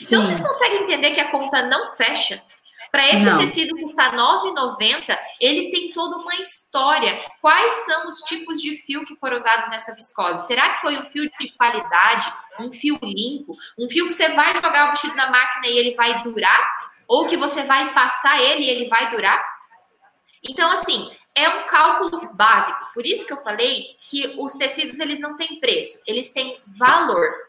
Então, Sim. vocês conseguem entender que a conta não fecha? Para esse Não. tecido custar R$ 9,90, ele tem toda uma história. Quais são os tipos de fio que foram usados nessa viscose? Será que foi um fio de qualidade, um fio limpo, um fio que você vai jogar o vestido na máquina e ele vai durar? Ou que você vai passar ele e ele vai durar? Então, assim, é um cálculo básico. Por isso que eu falei que os tecidos eles não têm preço, eles têm valor.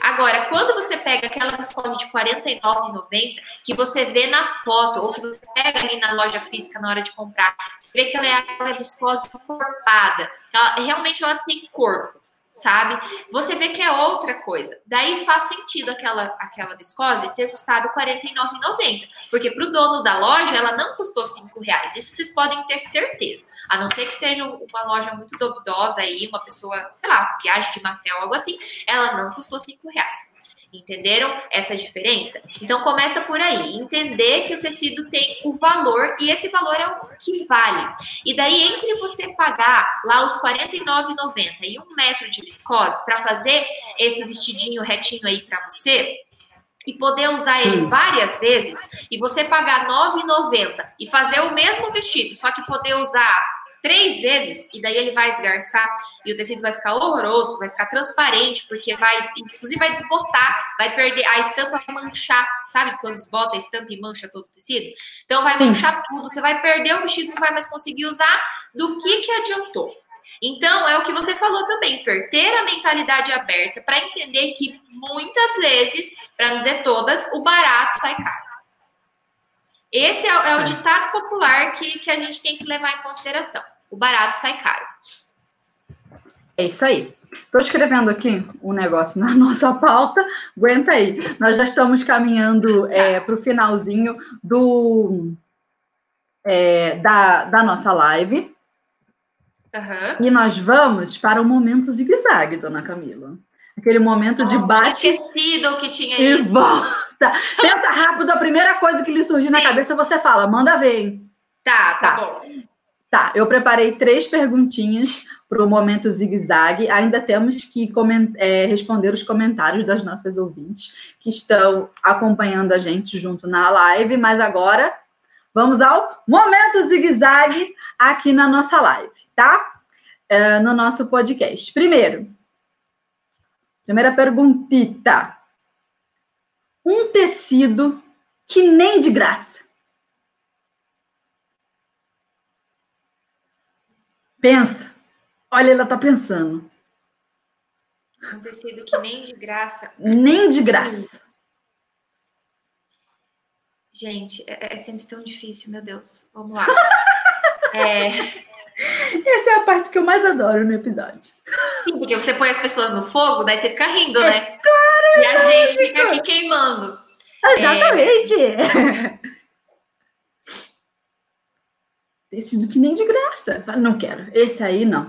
Agora, quando você pega aquela viscose de R$ 49,90, que você vê na foto, ou que você pega ali na loja física na hora de comprar, você vê que ela é aquela viscose encorpada. Realmente ela tem corpo sabe? Você vê que é outra coisa. Daí faz sentido aquela, aquela viscose ter custado R$ 49,90, porque para o dono da loja ela não custou R$ reais. Isso vocês podem ter certeza. A não ser que seja uma loja muito duvidosa aí, uma pessoa, sei lá, viagem de má fé ou algo assim, ela não custou R$ reais. Entenderam essa diferença? Então começa por aí, entender que o tecido tem o valor e esse valor é o que vale. E daí, entre você pagar lá os R$ 49,90 e um metro de viscose para fazer esse vestidinho retinho aí para você, e poder usar ele várias vezes, e você pagar R$ 9,90 e fazer o mesmo vestido, só que poder usar três vezes, e daí ele vai esgarçar e o tecido vai ficar horroroso, vai ficar transparente, porque vai, inclusive vai desbotar, vai perder, a estampa vai manchar, sabe? Quando desbota a estampa e mancha todo o tecido? Então vai manchar tudo, você vai perder o vestido, não vai mais conseguir usar, do que que adiantou? Então, é o que você falou também, Fer, ter a mentalidade aberta para entender que muitas vezes, para não dizer todas, o barato sai caro. Esse é, é o é. ditado popular que, que a gente tem que levar em consideração. O barato sai caro. É isso aí. Estou escrevendo aqui um negócio na nossa pauta. Aguenta aí. Nós já estamos caminhando é, para o finalzinho do, é, da, da nossa live. Uhum. E nós vamos para o momento zigue-zague, dona Camila. Aquele momento de bate. esquecido que tinha e isso. Volta. Pensa rápido, a primeira coisa que lhe surgir na cabeça você fala, manda ver, hein? Tá, tá, tá. bom. Tá, eu preparei três perguntinhas para o momento zigue-zague. Ainda temos que é, responder os comentários das nossas ouvintes que estão acompanhando a gente junto na live, mas agora vamos ao momento zigue-zague aqui na nossa live, tá? É, no nosso podcast. Primeiro, Primeira perguntita. Um tecido que nem de graça. Pensa. Olha, ela tá pensando. Um tecido que nem de graça. Nem de graça. Gente, é, é sempre tão difícil, meu Deus. Vamos lá. é, essa é a parte que eu mais adoro no episódio. Sim, porque você põe as pessoas no fogo, daí você fica rindo, né? É claro, e a gente fica aqui queimando. Exatamente. É... Tecido que nem de graça. Não quero. Esse aí não.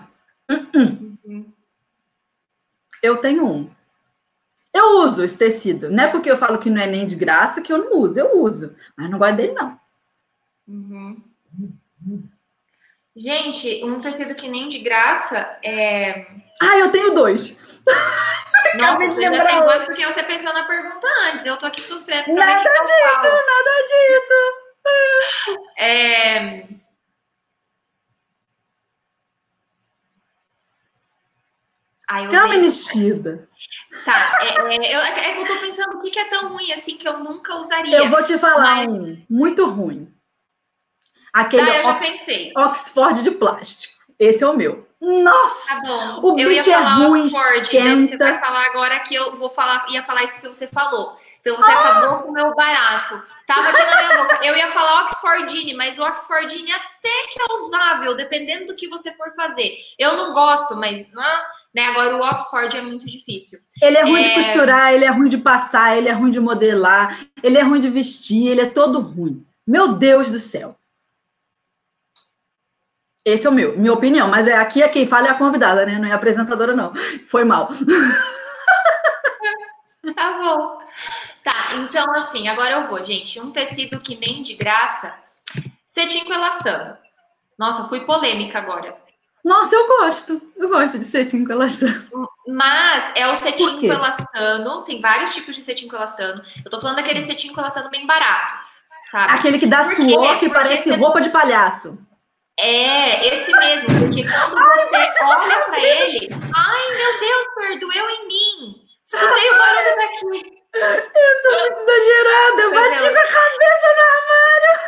Uh -uh. Uhum. Eu tenho um. Eu uso esse tecido. Não é porque eu falo que não é nem de graça que eu não uso. Eu uso. Mas não gosto dele, não. Uhum. Gente, um tecido que nem de graça é. Ah, eu tenho dois. Não, você já tem dois porque você pensou na pergunta antes. Eu tô aqui sofrendo. Nada disso, nada disso. É... Ai, eu Calma, enchida. Tá, é, é, eu, é, eu tô pensando o que, que é tão ruim assim que eu nunca usaria. Eu vou te falar mas... um muito ruim. Aquele ah, eu já Ox pensei. Oxford de plástico. Esse é o meu. Nossa! Tá bom. O eu ia falar é Oxford, esquenta. então você vai falar agora que eu vou falar, ia falar isso porque você falou. Então você ah. acabou com o meu barato. Tava aqui na minha boca. Eu ia falar Oxfordine, mas o Oxfordine até que é usável, dependendo do que você for fazer. Eu não gosto, mas ah, né, agora o Oxford é muito difícil. Ele é ruim é... de costurar, ele é ruim de passar, ele é ruim de modelar, ele é ruim de vestir, ele é todo ruim. Meu Deus do céu. Esse é o meu, minha opinião. Mas é aqui é quem fala é a convidada, né? Não é a apresentadora, não. Foi mal. Tá bom. Tá, então assim, agora eu vou, gente. Um tecido que nem de graça. Cetim com elastano. Nossa, fui polêmica agora. Nossa, eu gosto. Eu gosto de cetim com elastano. Mas é o cetim com elastano. Tem vários tipos de cetim com elastano. Eu tô falando daquele cetim com elastano bem barato. Sabe? Aquele que dá suor, que parece você... roupa de palhaço. É, esse mesmo, porque quando você olha para ele, ai meu Deus, perdoeu em mim. Escutei o barulho daqui. Eu sou muito exagerada, eu bati Deus. a cabeça no armário.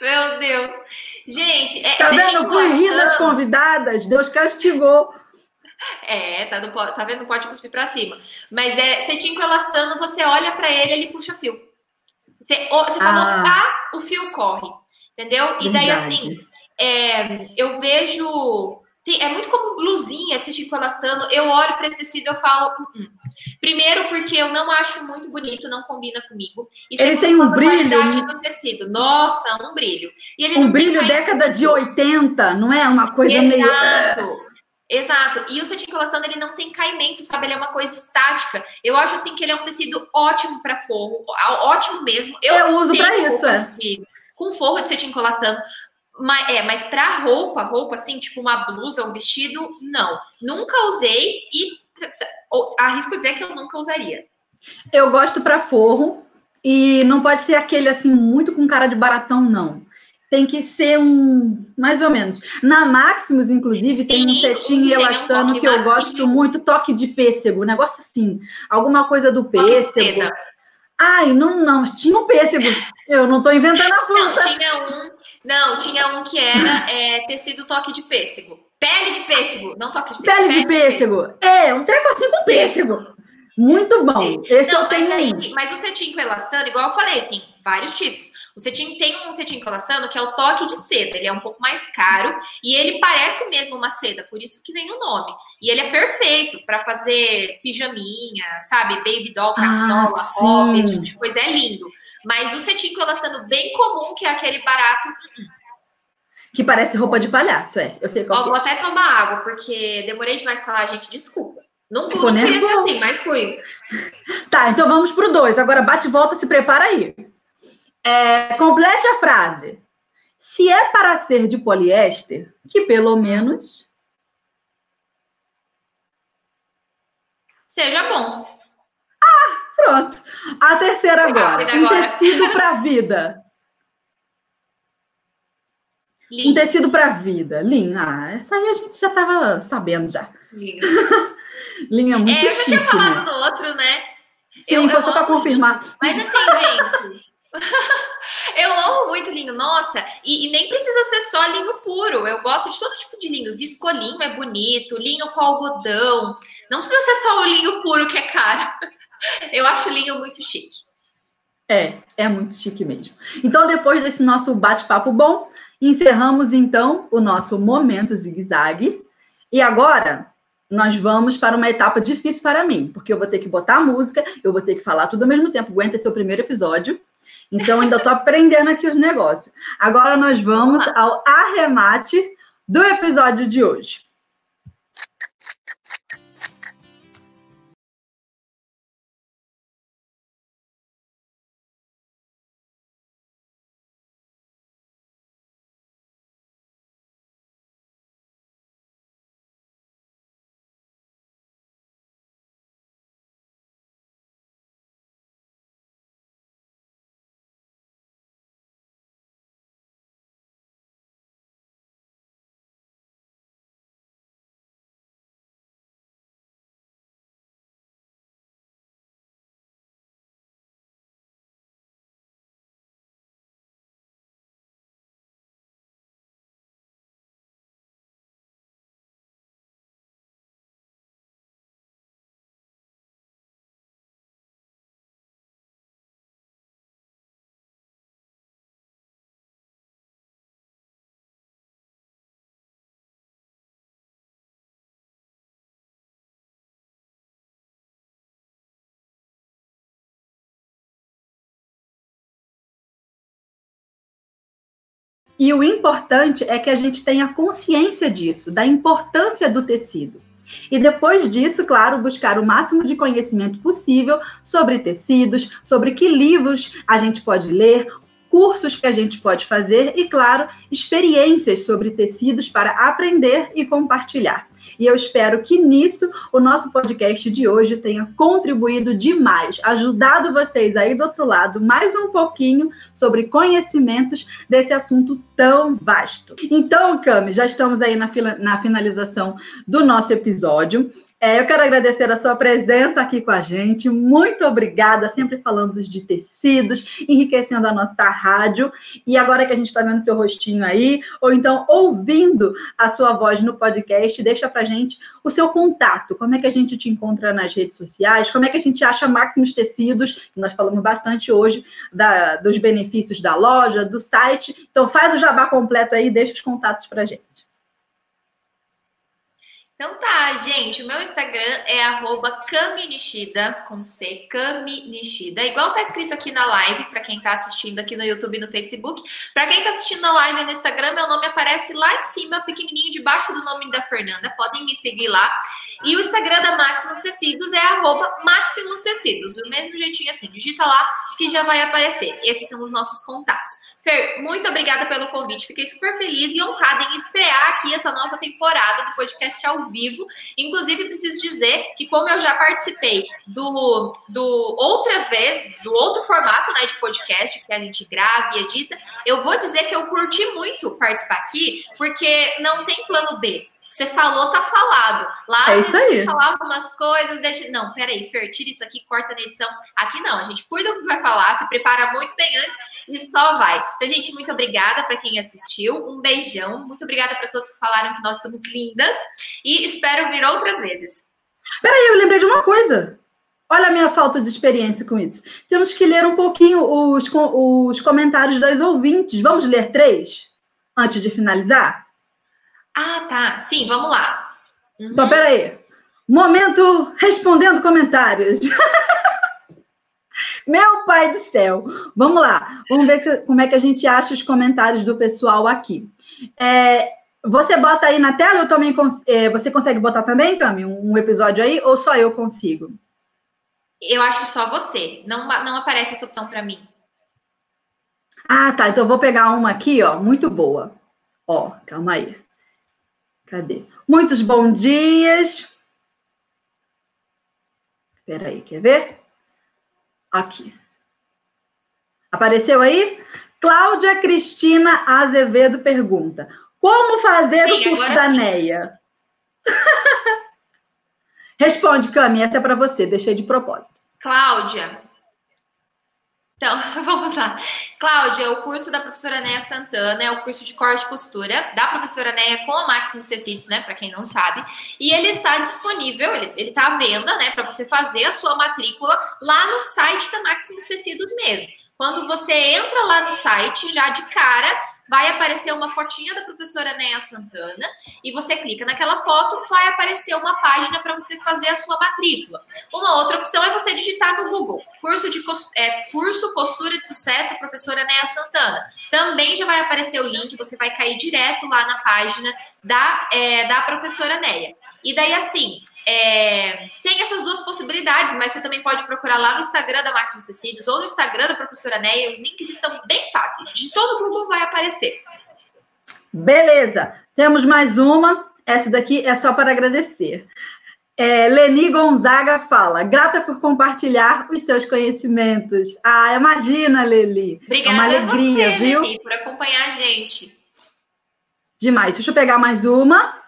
Meu Deus. Gente, é, tá vendo? Rir das convidadas, Deus castigou. É, tá, no, tá vendo? Pode cuspir pra cima. Mas é cetim com elastano, você olha para ele, ele puxa fio. Você, você falou, ah. ah, o fio corre. Entendeu? E daí, assim, é, eu vejo. Tem, é muito como blusinha com elastano. Eu olho para esse tecido e eu falo. Hum, hum. Primeiro, porque eu não acho muito bonito, não combina comigo. E ele tem um brilho. qualidade do tecido. Nossa, um brilho. E ele um brilho década de 80, não é? Uma coisa Exato. meio. Exato. Exato. E o cetim elastano, ele não tem caimento, sabe? Ele é uma coisa estática. Eu acho, assim, que ele é um tecido ótimo para forro. Ótimo mesmo. Eu, eu uso para isso, é. Com forro de cetim elastano. Mas, é, mas para roupa, roupa assim, tipo uma blusa, um vestido, não. Nunca usei e arrisco dizer que eu nunca usaria. Eu gosto para forro e não pode ser aquele assim muito com cara de baratão, não tem que ser um mais ou menos. Na Maximus, inclusive, Sim, tem um cetim elastano um que eu macio. gosto muito, toque de pêssego, um negócio assim, alguma coisa do pêssego. Ai, não, não, tinha um pêssego. Eu não estou inventando a fruta. Não, tinha um, não, tinha um que era é, tecido toque de pêssego. Pele de pêssego, não toque de pêssego. Pele de pêssego. pêssego. É, um treco assim com pêssego. Muito bom. Esse não, eu tenho. Mas, mas o cetim com elastano, igual eu falei, tem vários tipos. O cetim tem um cetim com elastano que é o toque de seda. Ele é um pouco mais caro e ele parece mesmo uma seda, por isso que vem o nome. E ele é perfeito para fazer pijaminha, sabe? Baby doll, ah, camisola, ah, roupa, esse tipo de coisa. É lindo. Mas o cetim com elastano bem comum, que é aquele barato. Uh, uh. Que parece roupa de palhaço, é. Eu sei qual Ó, Vou até tomar água, porque demorei demais pra falar, gente. Desculpa. Não, não queria ser assim, mas fui. Tá, então vamos pro dois. Agora bate e volta, se prepara aí. É, complete a frase. Se é para ser de poliéster, que pelo menos. Seja bom. Ah, pronto. A terceira agora. Um tecido para vida. Um tecido para vida. Linha. Ah, essa aí a gente já estava sabendo já. Linha. Linha muito É, eu já tinha falado né? do outro, né? Sim, eu, eu só para confirmar. Mas assim, gente. eu amo muito linho, nossa, e, e, nem precisa ser só linho puro. Eu gosto de todo tipo de linho. Viscolinho é bonito, linho com algodão. Não precisa ser só o linho puro que é caro. Eu acho linho muito chique. É, é muito chique mesmo. Então, depois desse nosso bate-papo bom, encerramos então o nosso momento zigue-zague. E agora nós vamos para uma etapa difícil para mim, porque eu vou ter que botar a música, eu vou ter que falar tudo ao mesmo tempo. Aguenta esse é o primeiro episódio. Então, ainda estou aprendendo aqui os negócios. Agora nós vamos ao arremate do episódio de hoje. E o importante é que a gente tenha consciência disso, da importância do tecido. E depois disso, claro, buscar o máximo de conhecimento possível sobre tecidos, sobre que livros a gente pode ler, cursos que a gente pode fazer e, claro, experiências sobre tecidos para aprender e compartilhar. E eu espero que nisso o nosso podcast de hoje tenha contribuído demais, ajudado vocês aí do outro lado mais um pouquinho sobre conhecimentos desse assunto tão vasto. Então, Cami, já estamos aí na, na finalização do nosso episódio. É, eu quero agradecer a sua presença aqui com a gente. Muito obrigada, sempre falando de tecidos, enriquecendo a nossa rádio. E agora que a gente está vendo seu rostinho aí, ou então ouvindo a sua voz no podcast, deixa pra gente o seu contato. Como é que a gente te encontra nas redes sociais? Como é que a gente acha Máximos Tecidos? Nós falamos bastante hoje da, dos benefícios da loja, do site. Então faz o jabá completo aí, deixa os contatos pra gente. Então tá, gente, o meu Instagram é arroba Kaminishida, com C, Kaminishida. Igual tá escrito aqui na live, para quem tá assistindo aqui no YouTube e no Facebook. Para quem tá assistindo na live no Instagram, meu nome aparece lá em cima, pequenininho, debaixo do nome da Fernanda. Podem me seguir lá. E o Instagram da Maximus Tecidos é arroba Maximus Tecidos. Do mesmo jeitinho assim, digita lá que já vai aparecer. Esses são os nossos contatos. Fer, muito obrigada pelo convite. Fiquei super feliz e honrada em aqui essa nova temporada do podcast ao vivo. Inclusive, preciso dizer que, como eu já participei do, do outra vez, do outro formato né, de podcast, que a gente grava e edita, eu vou dizer que eu curti muito participar aqui, porque não tem plano B. Você falou, tá falado. Lá é gente falava umas coisas, deixa. Não, peraí, Fer, tira isso aqui, corta na edição. Aqui não, a gente cuida do que vai falar, se prepara muito bem antes e só vai. Então, gente, muito obrigada para quem assistiu. Um beijão. Muito obrigada para todos que falaram que nós estamos lindas. E espero vir outras vezes. Peraí, eu lembrei de uma coisa. Olha a minha falta de experiência com isso. Temos que ler um pouquinho os, os comentários das ouvintes. Vamos ler três antes de finalizar? Ah, tá. Sim, vamos lá. Uhum. Então, peraí. Momento respondendo comentários. Meu pai do céu. Vamos lá. Vamos ver como é que a gente acha os comentários do pessoal aqui. É, você bota aí na tela, eu também cons é, você consegue botar também, Cami, um, um episódio aí, ou só eu consigo? Eu acho que só você. Não, não aparece essa opção para mim. Ah, tá. Então eu vou pegar uma aqui, ó, muito boa. Ó, calma aí. Cadê? Muitos bons dias. Espera aí, quer ver? Aqui. Apareceu aí? Cláudia Cristina Azevedo pergunta: Como fazer sim, o curso da NEA? Responde, Cami, essa é para você, deixei de propósito. Cláudia, então, vamos lá. Cláudia, o curso da professora Neia Santana é o curso de corte e costura da professora Neia com a Maximus Tecidos, né? Para quem não sabe. E ele está disponível, ele, ele tá à venda, né? Para você fazer a sua matrícula lá no site da Maximus Tecidos mesmo. Quando você entra lá no site, já de cara, vai aparecer uma fotinha da professora Néa Santana e você clica naquela foto, vai aparecer uma página para você fazer a sua matrícula. Uma outra opção é você digitar no Google curso de é, curso costura de sucesso professora Néa Santana. Também já vai aparecer o link, você vai cair direto lá na página da, é, da professora Néia. E daí, assim, é, tem essas duas possibilidades, mas você também pode procurar lá no Instagram da Máximos Tecidos ou no Instagram da professora Neia. Os links estão bem fáceis. De todo Google vai aparecer. Beleza. Temos mais uma. Essa daqui é só para agradecer. É, Leni Gonzaga fala, grata por compartilhar os seus conhecimentos. Ah, imagina, Leli. Obrigada é uma alegria, a você, viu? Leni, por acompanhar a gente. Demais. Deixa eu pegar mais uma.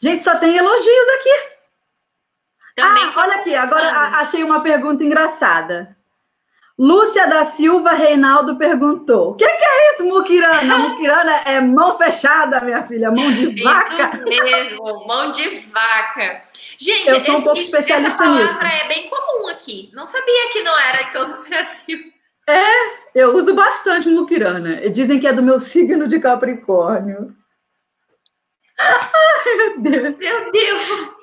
Gente, só tem elogios aqui. Também ah, olha aqui, agora achei uma pergunta engraçada. Lúcia da Silva Reinaldo perguntou: o que, que, é isso, Mukirana? Mukirana é mão fechada, minha filha, mão de vaca. Isso mesmo, mão de vaca. Gente, eu esse, um essa palavra nisso. é bem comum aqui. Não sabia que não era em todo o Brasil. É, eu uso bastante Mukirana. Dizem que é do meu signo de Capricórnio. Ai, meu Deus. Meu Deus.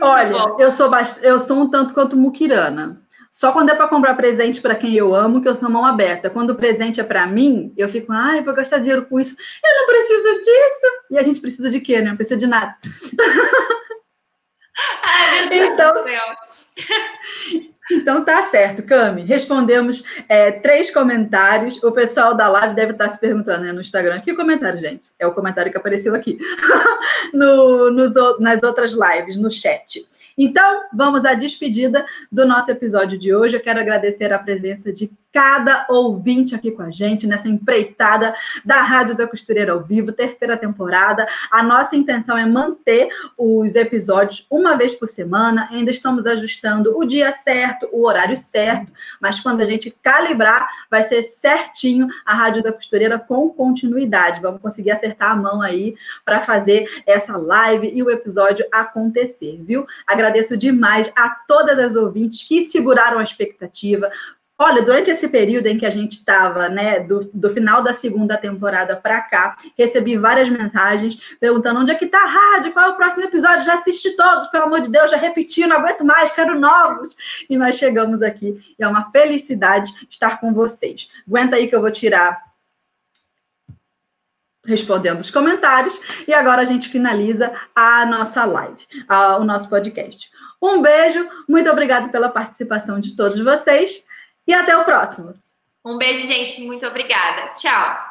Olha, eu sou, eu sou um tanto quanto muquirana. Só quando é para comprar presente para quem eu amo, que eu sou mão aberta. Quando o presente é para mim, eu fico, ai, vou gastar dinheiro com isso. Eu não preciso disso. E a gente precisa de quê, né? Não precisa de nada. Ai, meu Deus então, do céu. Então tá certo, Cami. Respondemos é, três comentários. O pessoal da live deve estar se perguntando né, no Instagram. Que comentário, gente? É o comentário que apareceu aqui no, nos, nas outras lives, no chat. Então, vamos à despedida do nosso episódio de hoje. Eu quero agradecer a presença de cada ouvinte aqui com a gente nessa empreitada da Rádio da Costureira ao vivo, terceira temporada. A nossa intenção é manter os episódios uma vez por semana. Ainda estamos ajustando o dia certo, o horário certo, mas quando a gente calibrar, vai ser certinho a Rádio da Costureira com continuidade. Vamos conseguir acertar a mão aí para fazer essa live e o episódio acontecer, viu? Agradeço demais a todas as ouvintes que seguraram a expectativa, Olha, durante esse período em que a gente estava, né, do, do, final da segunda temporada para cá, recebi várias mensagens perguntando onde é que tá a rádio, qual é o próximo episódio, já assisti todos, pelo amor de Deus, já repeti, não aguento mais, quero novos. E nós chegamos aqui e é uma felicidade estar com vocês. Aguenta aí que eu vou tirar respondendo os comentários e agora a gente finaliza a nossa live, a, o nosso podcast. Um beijo, muito obrigado pela participação de todos vocês. E até o próximo. Um beijo, gente. Muito obrigada. Tchau.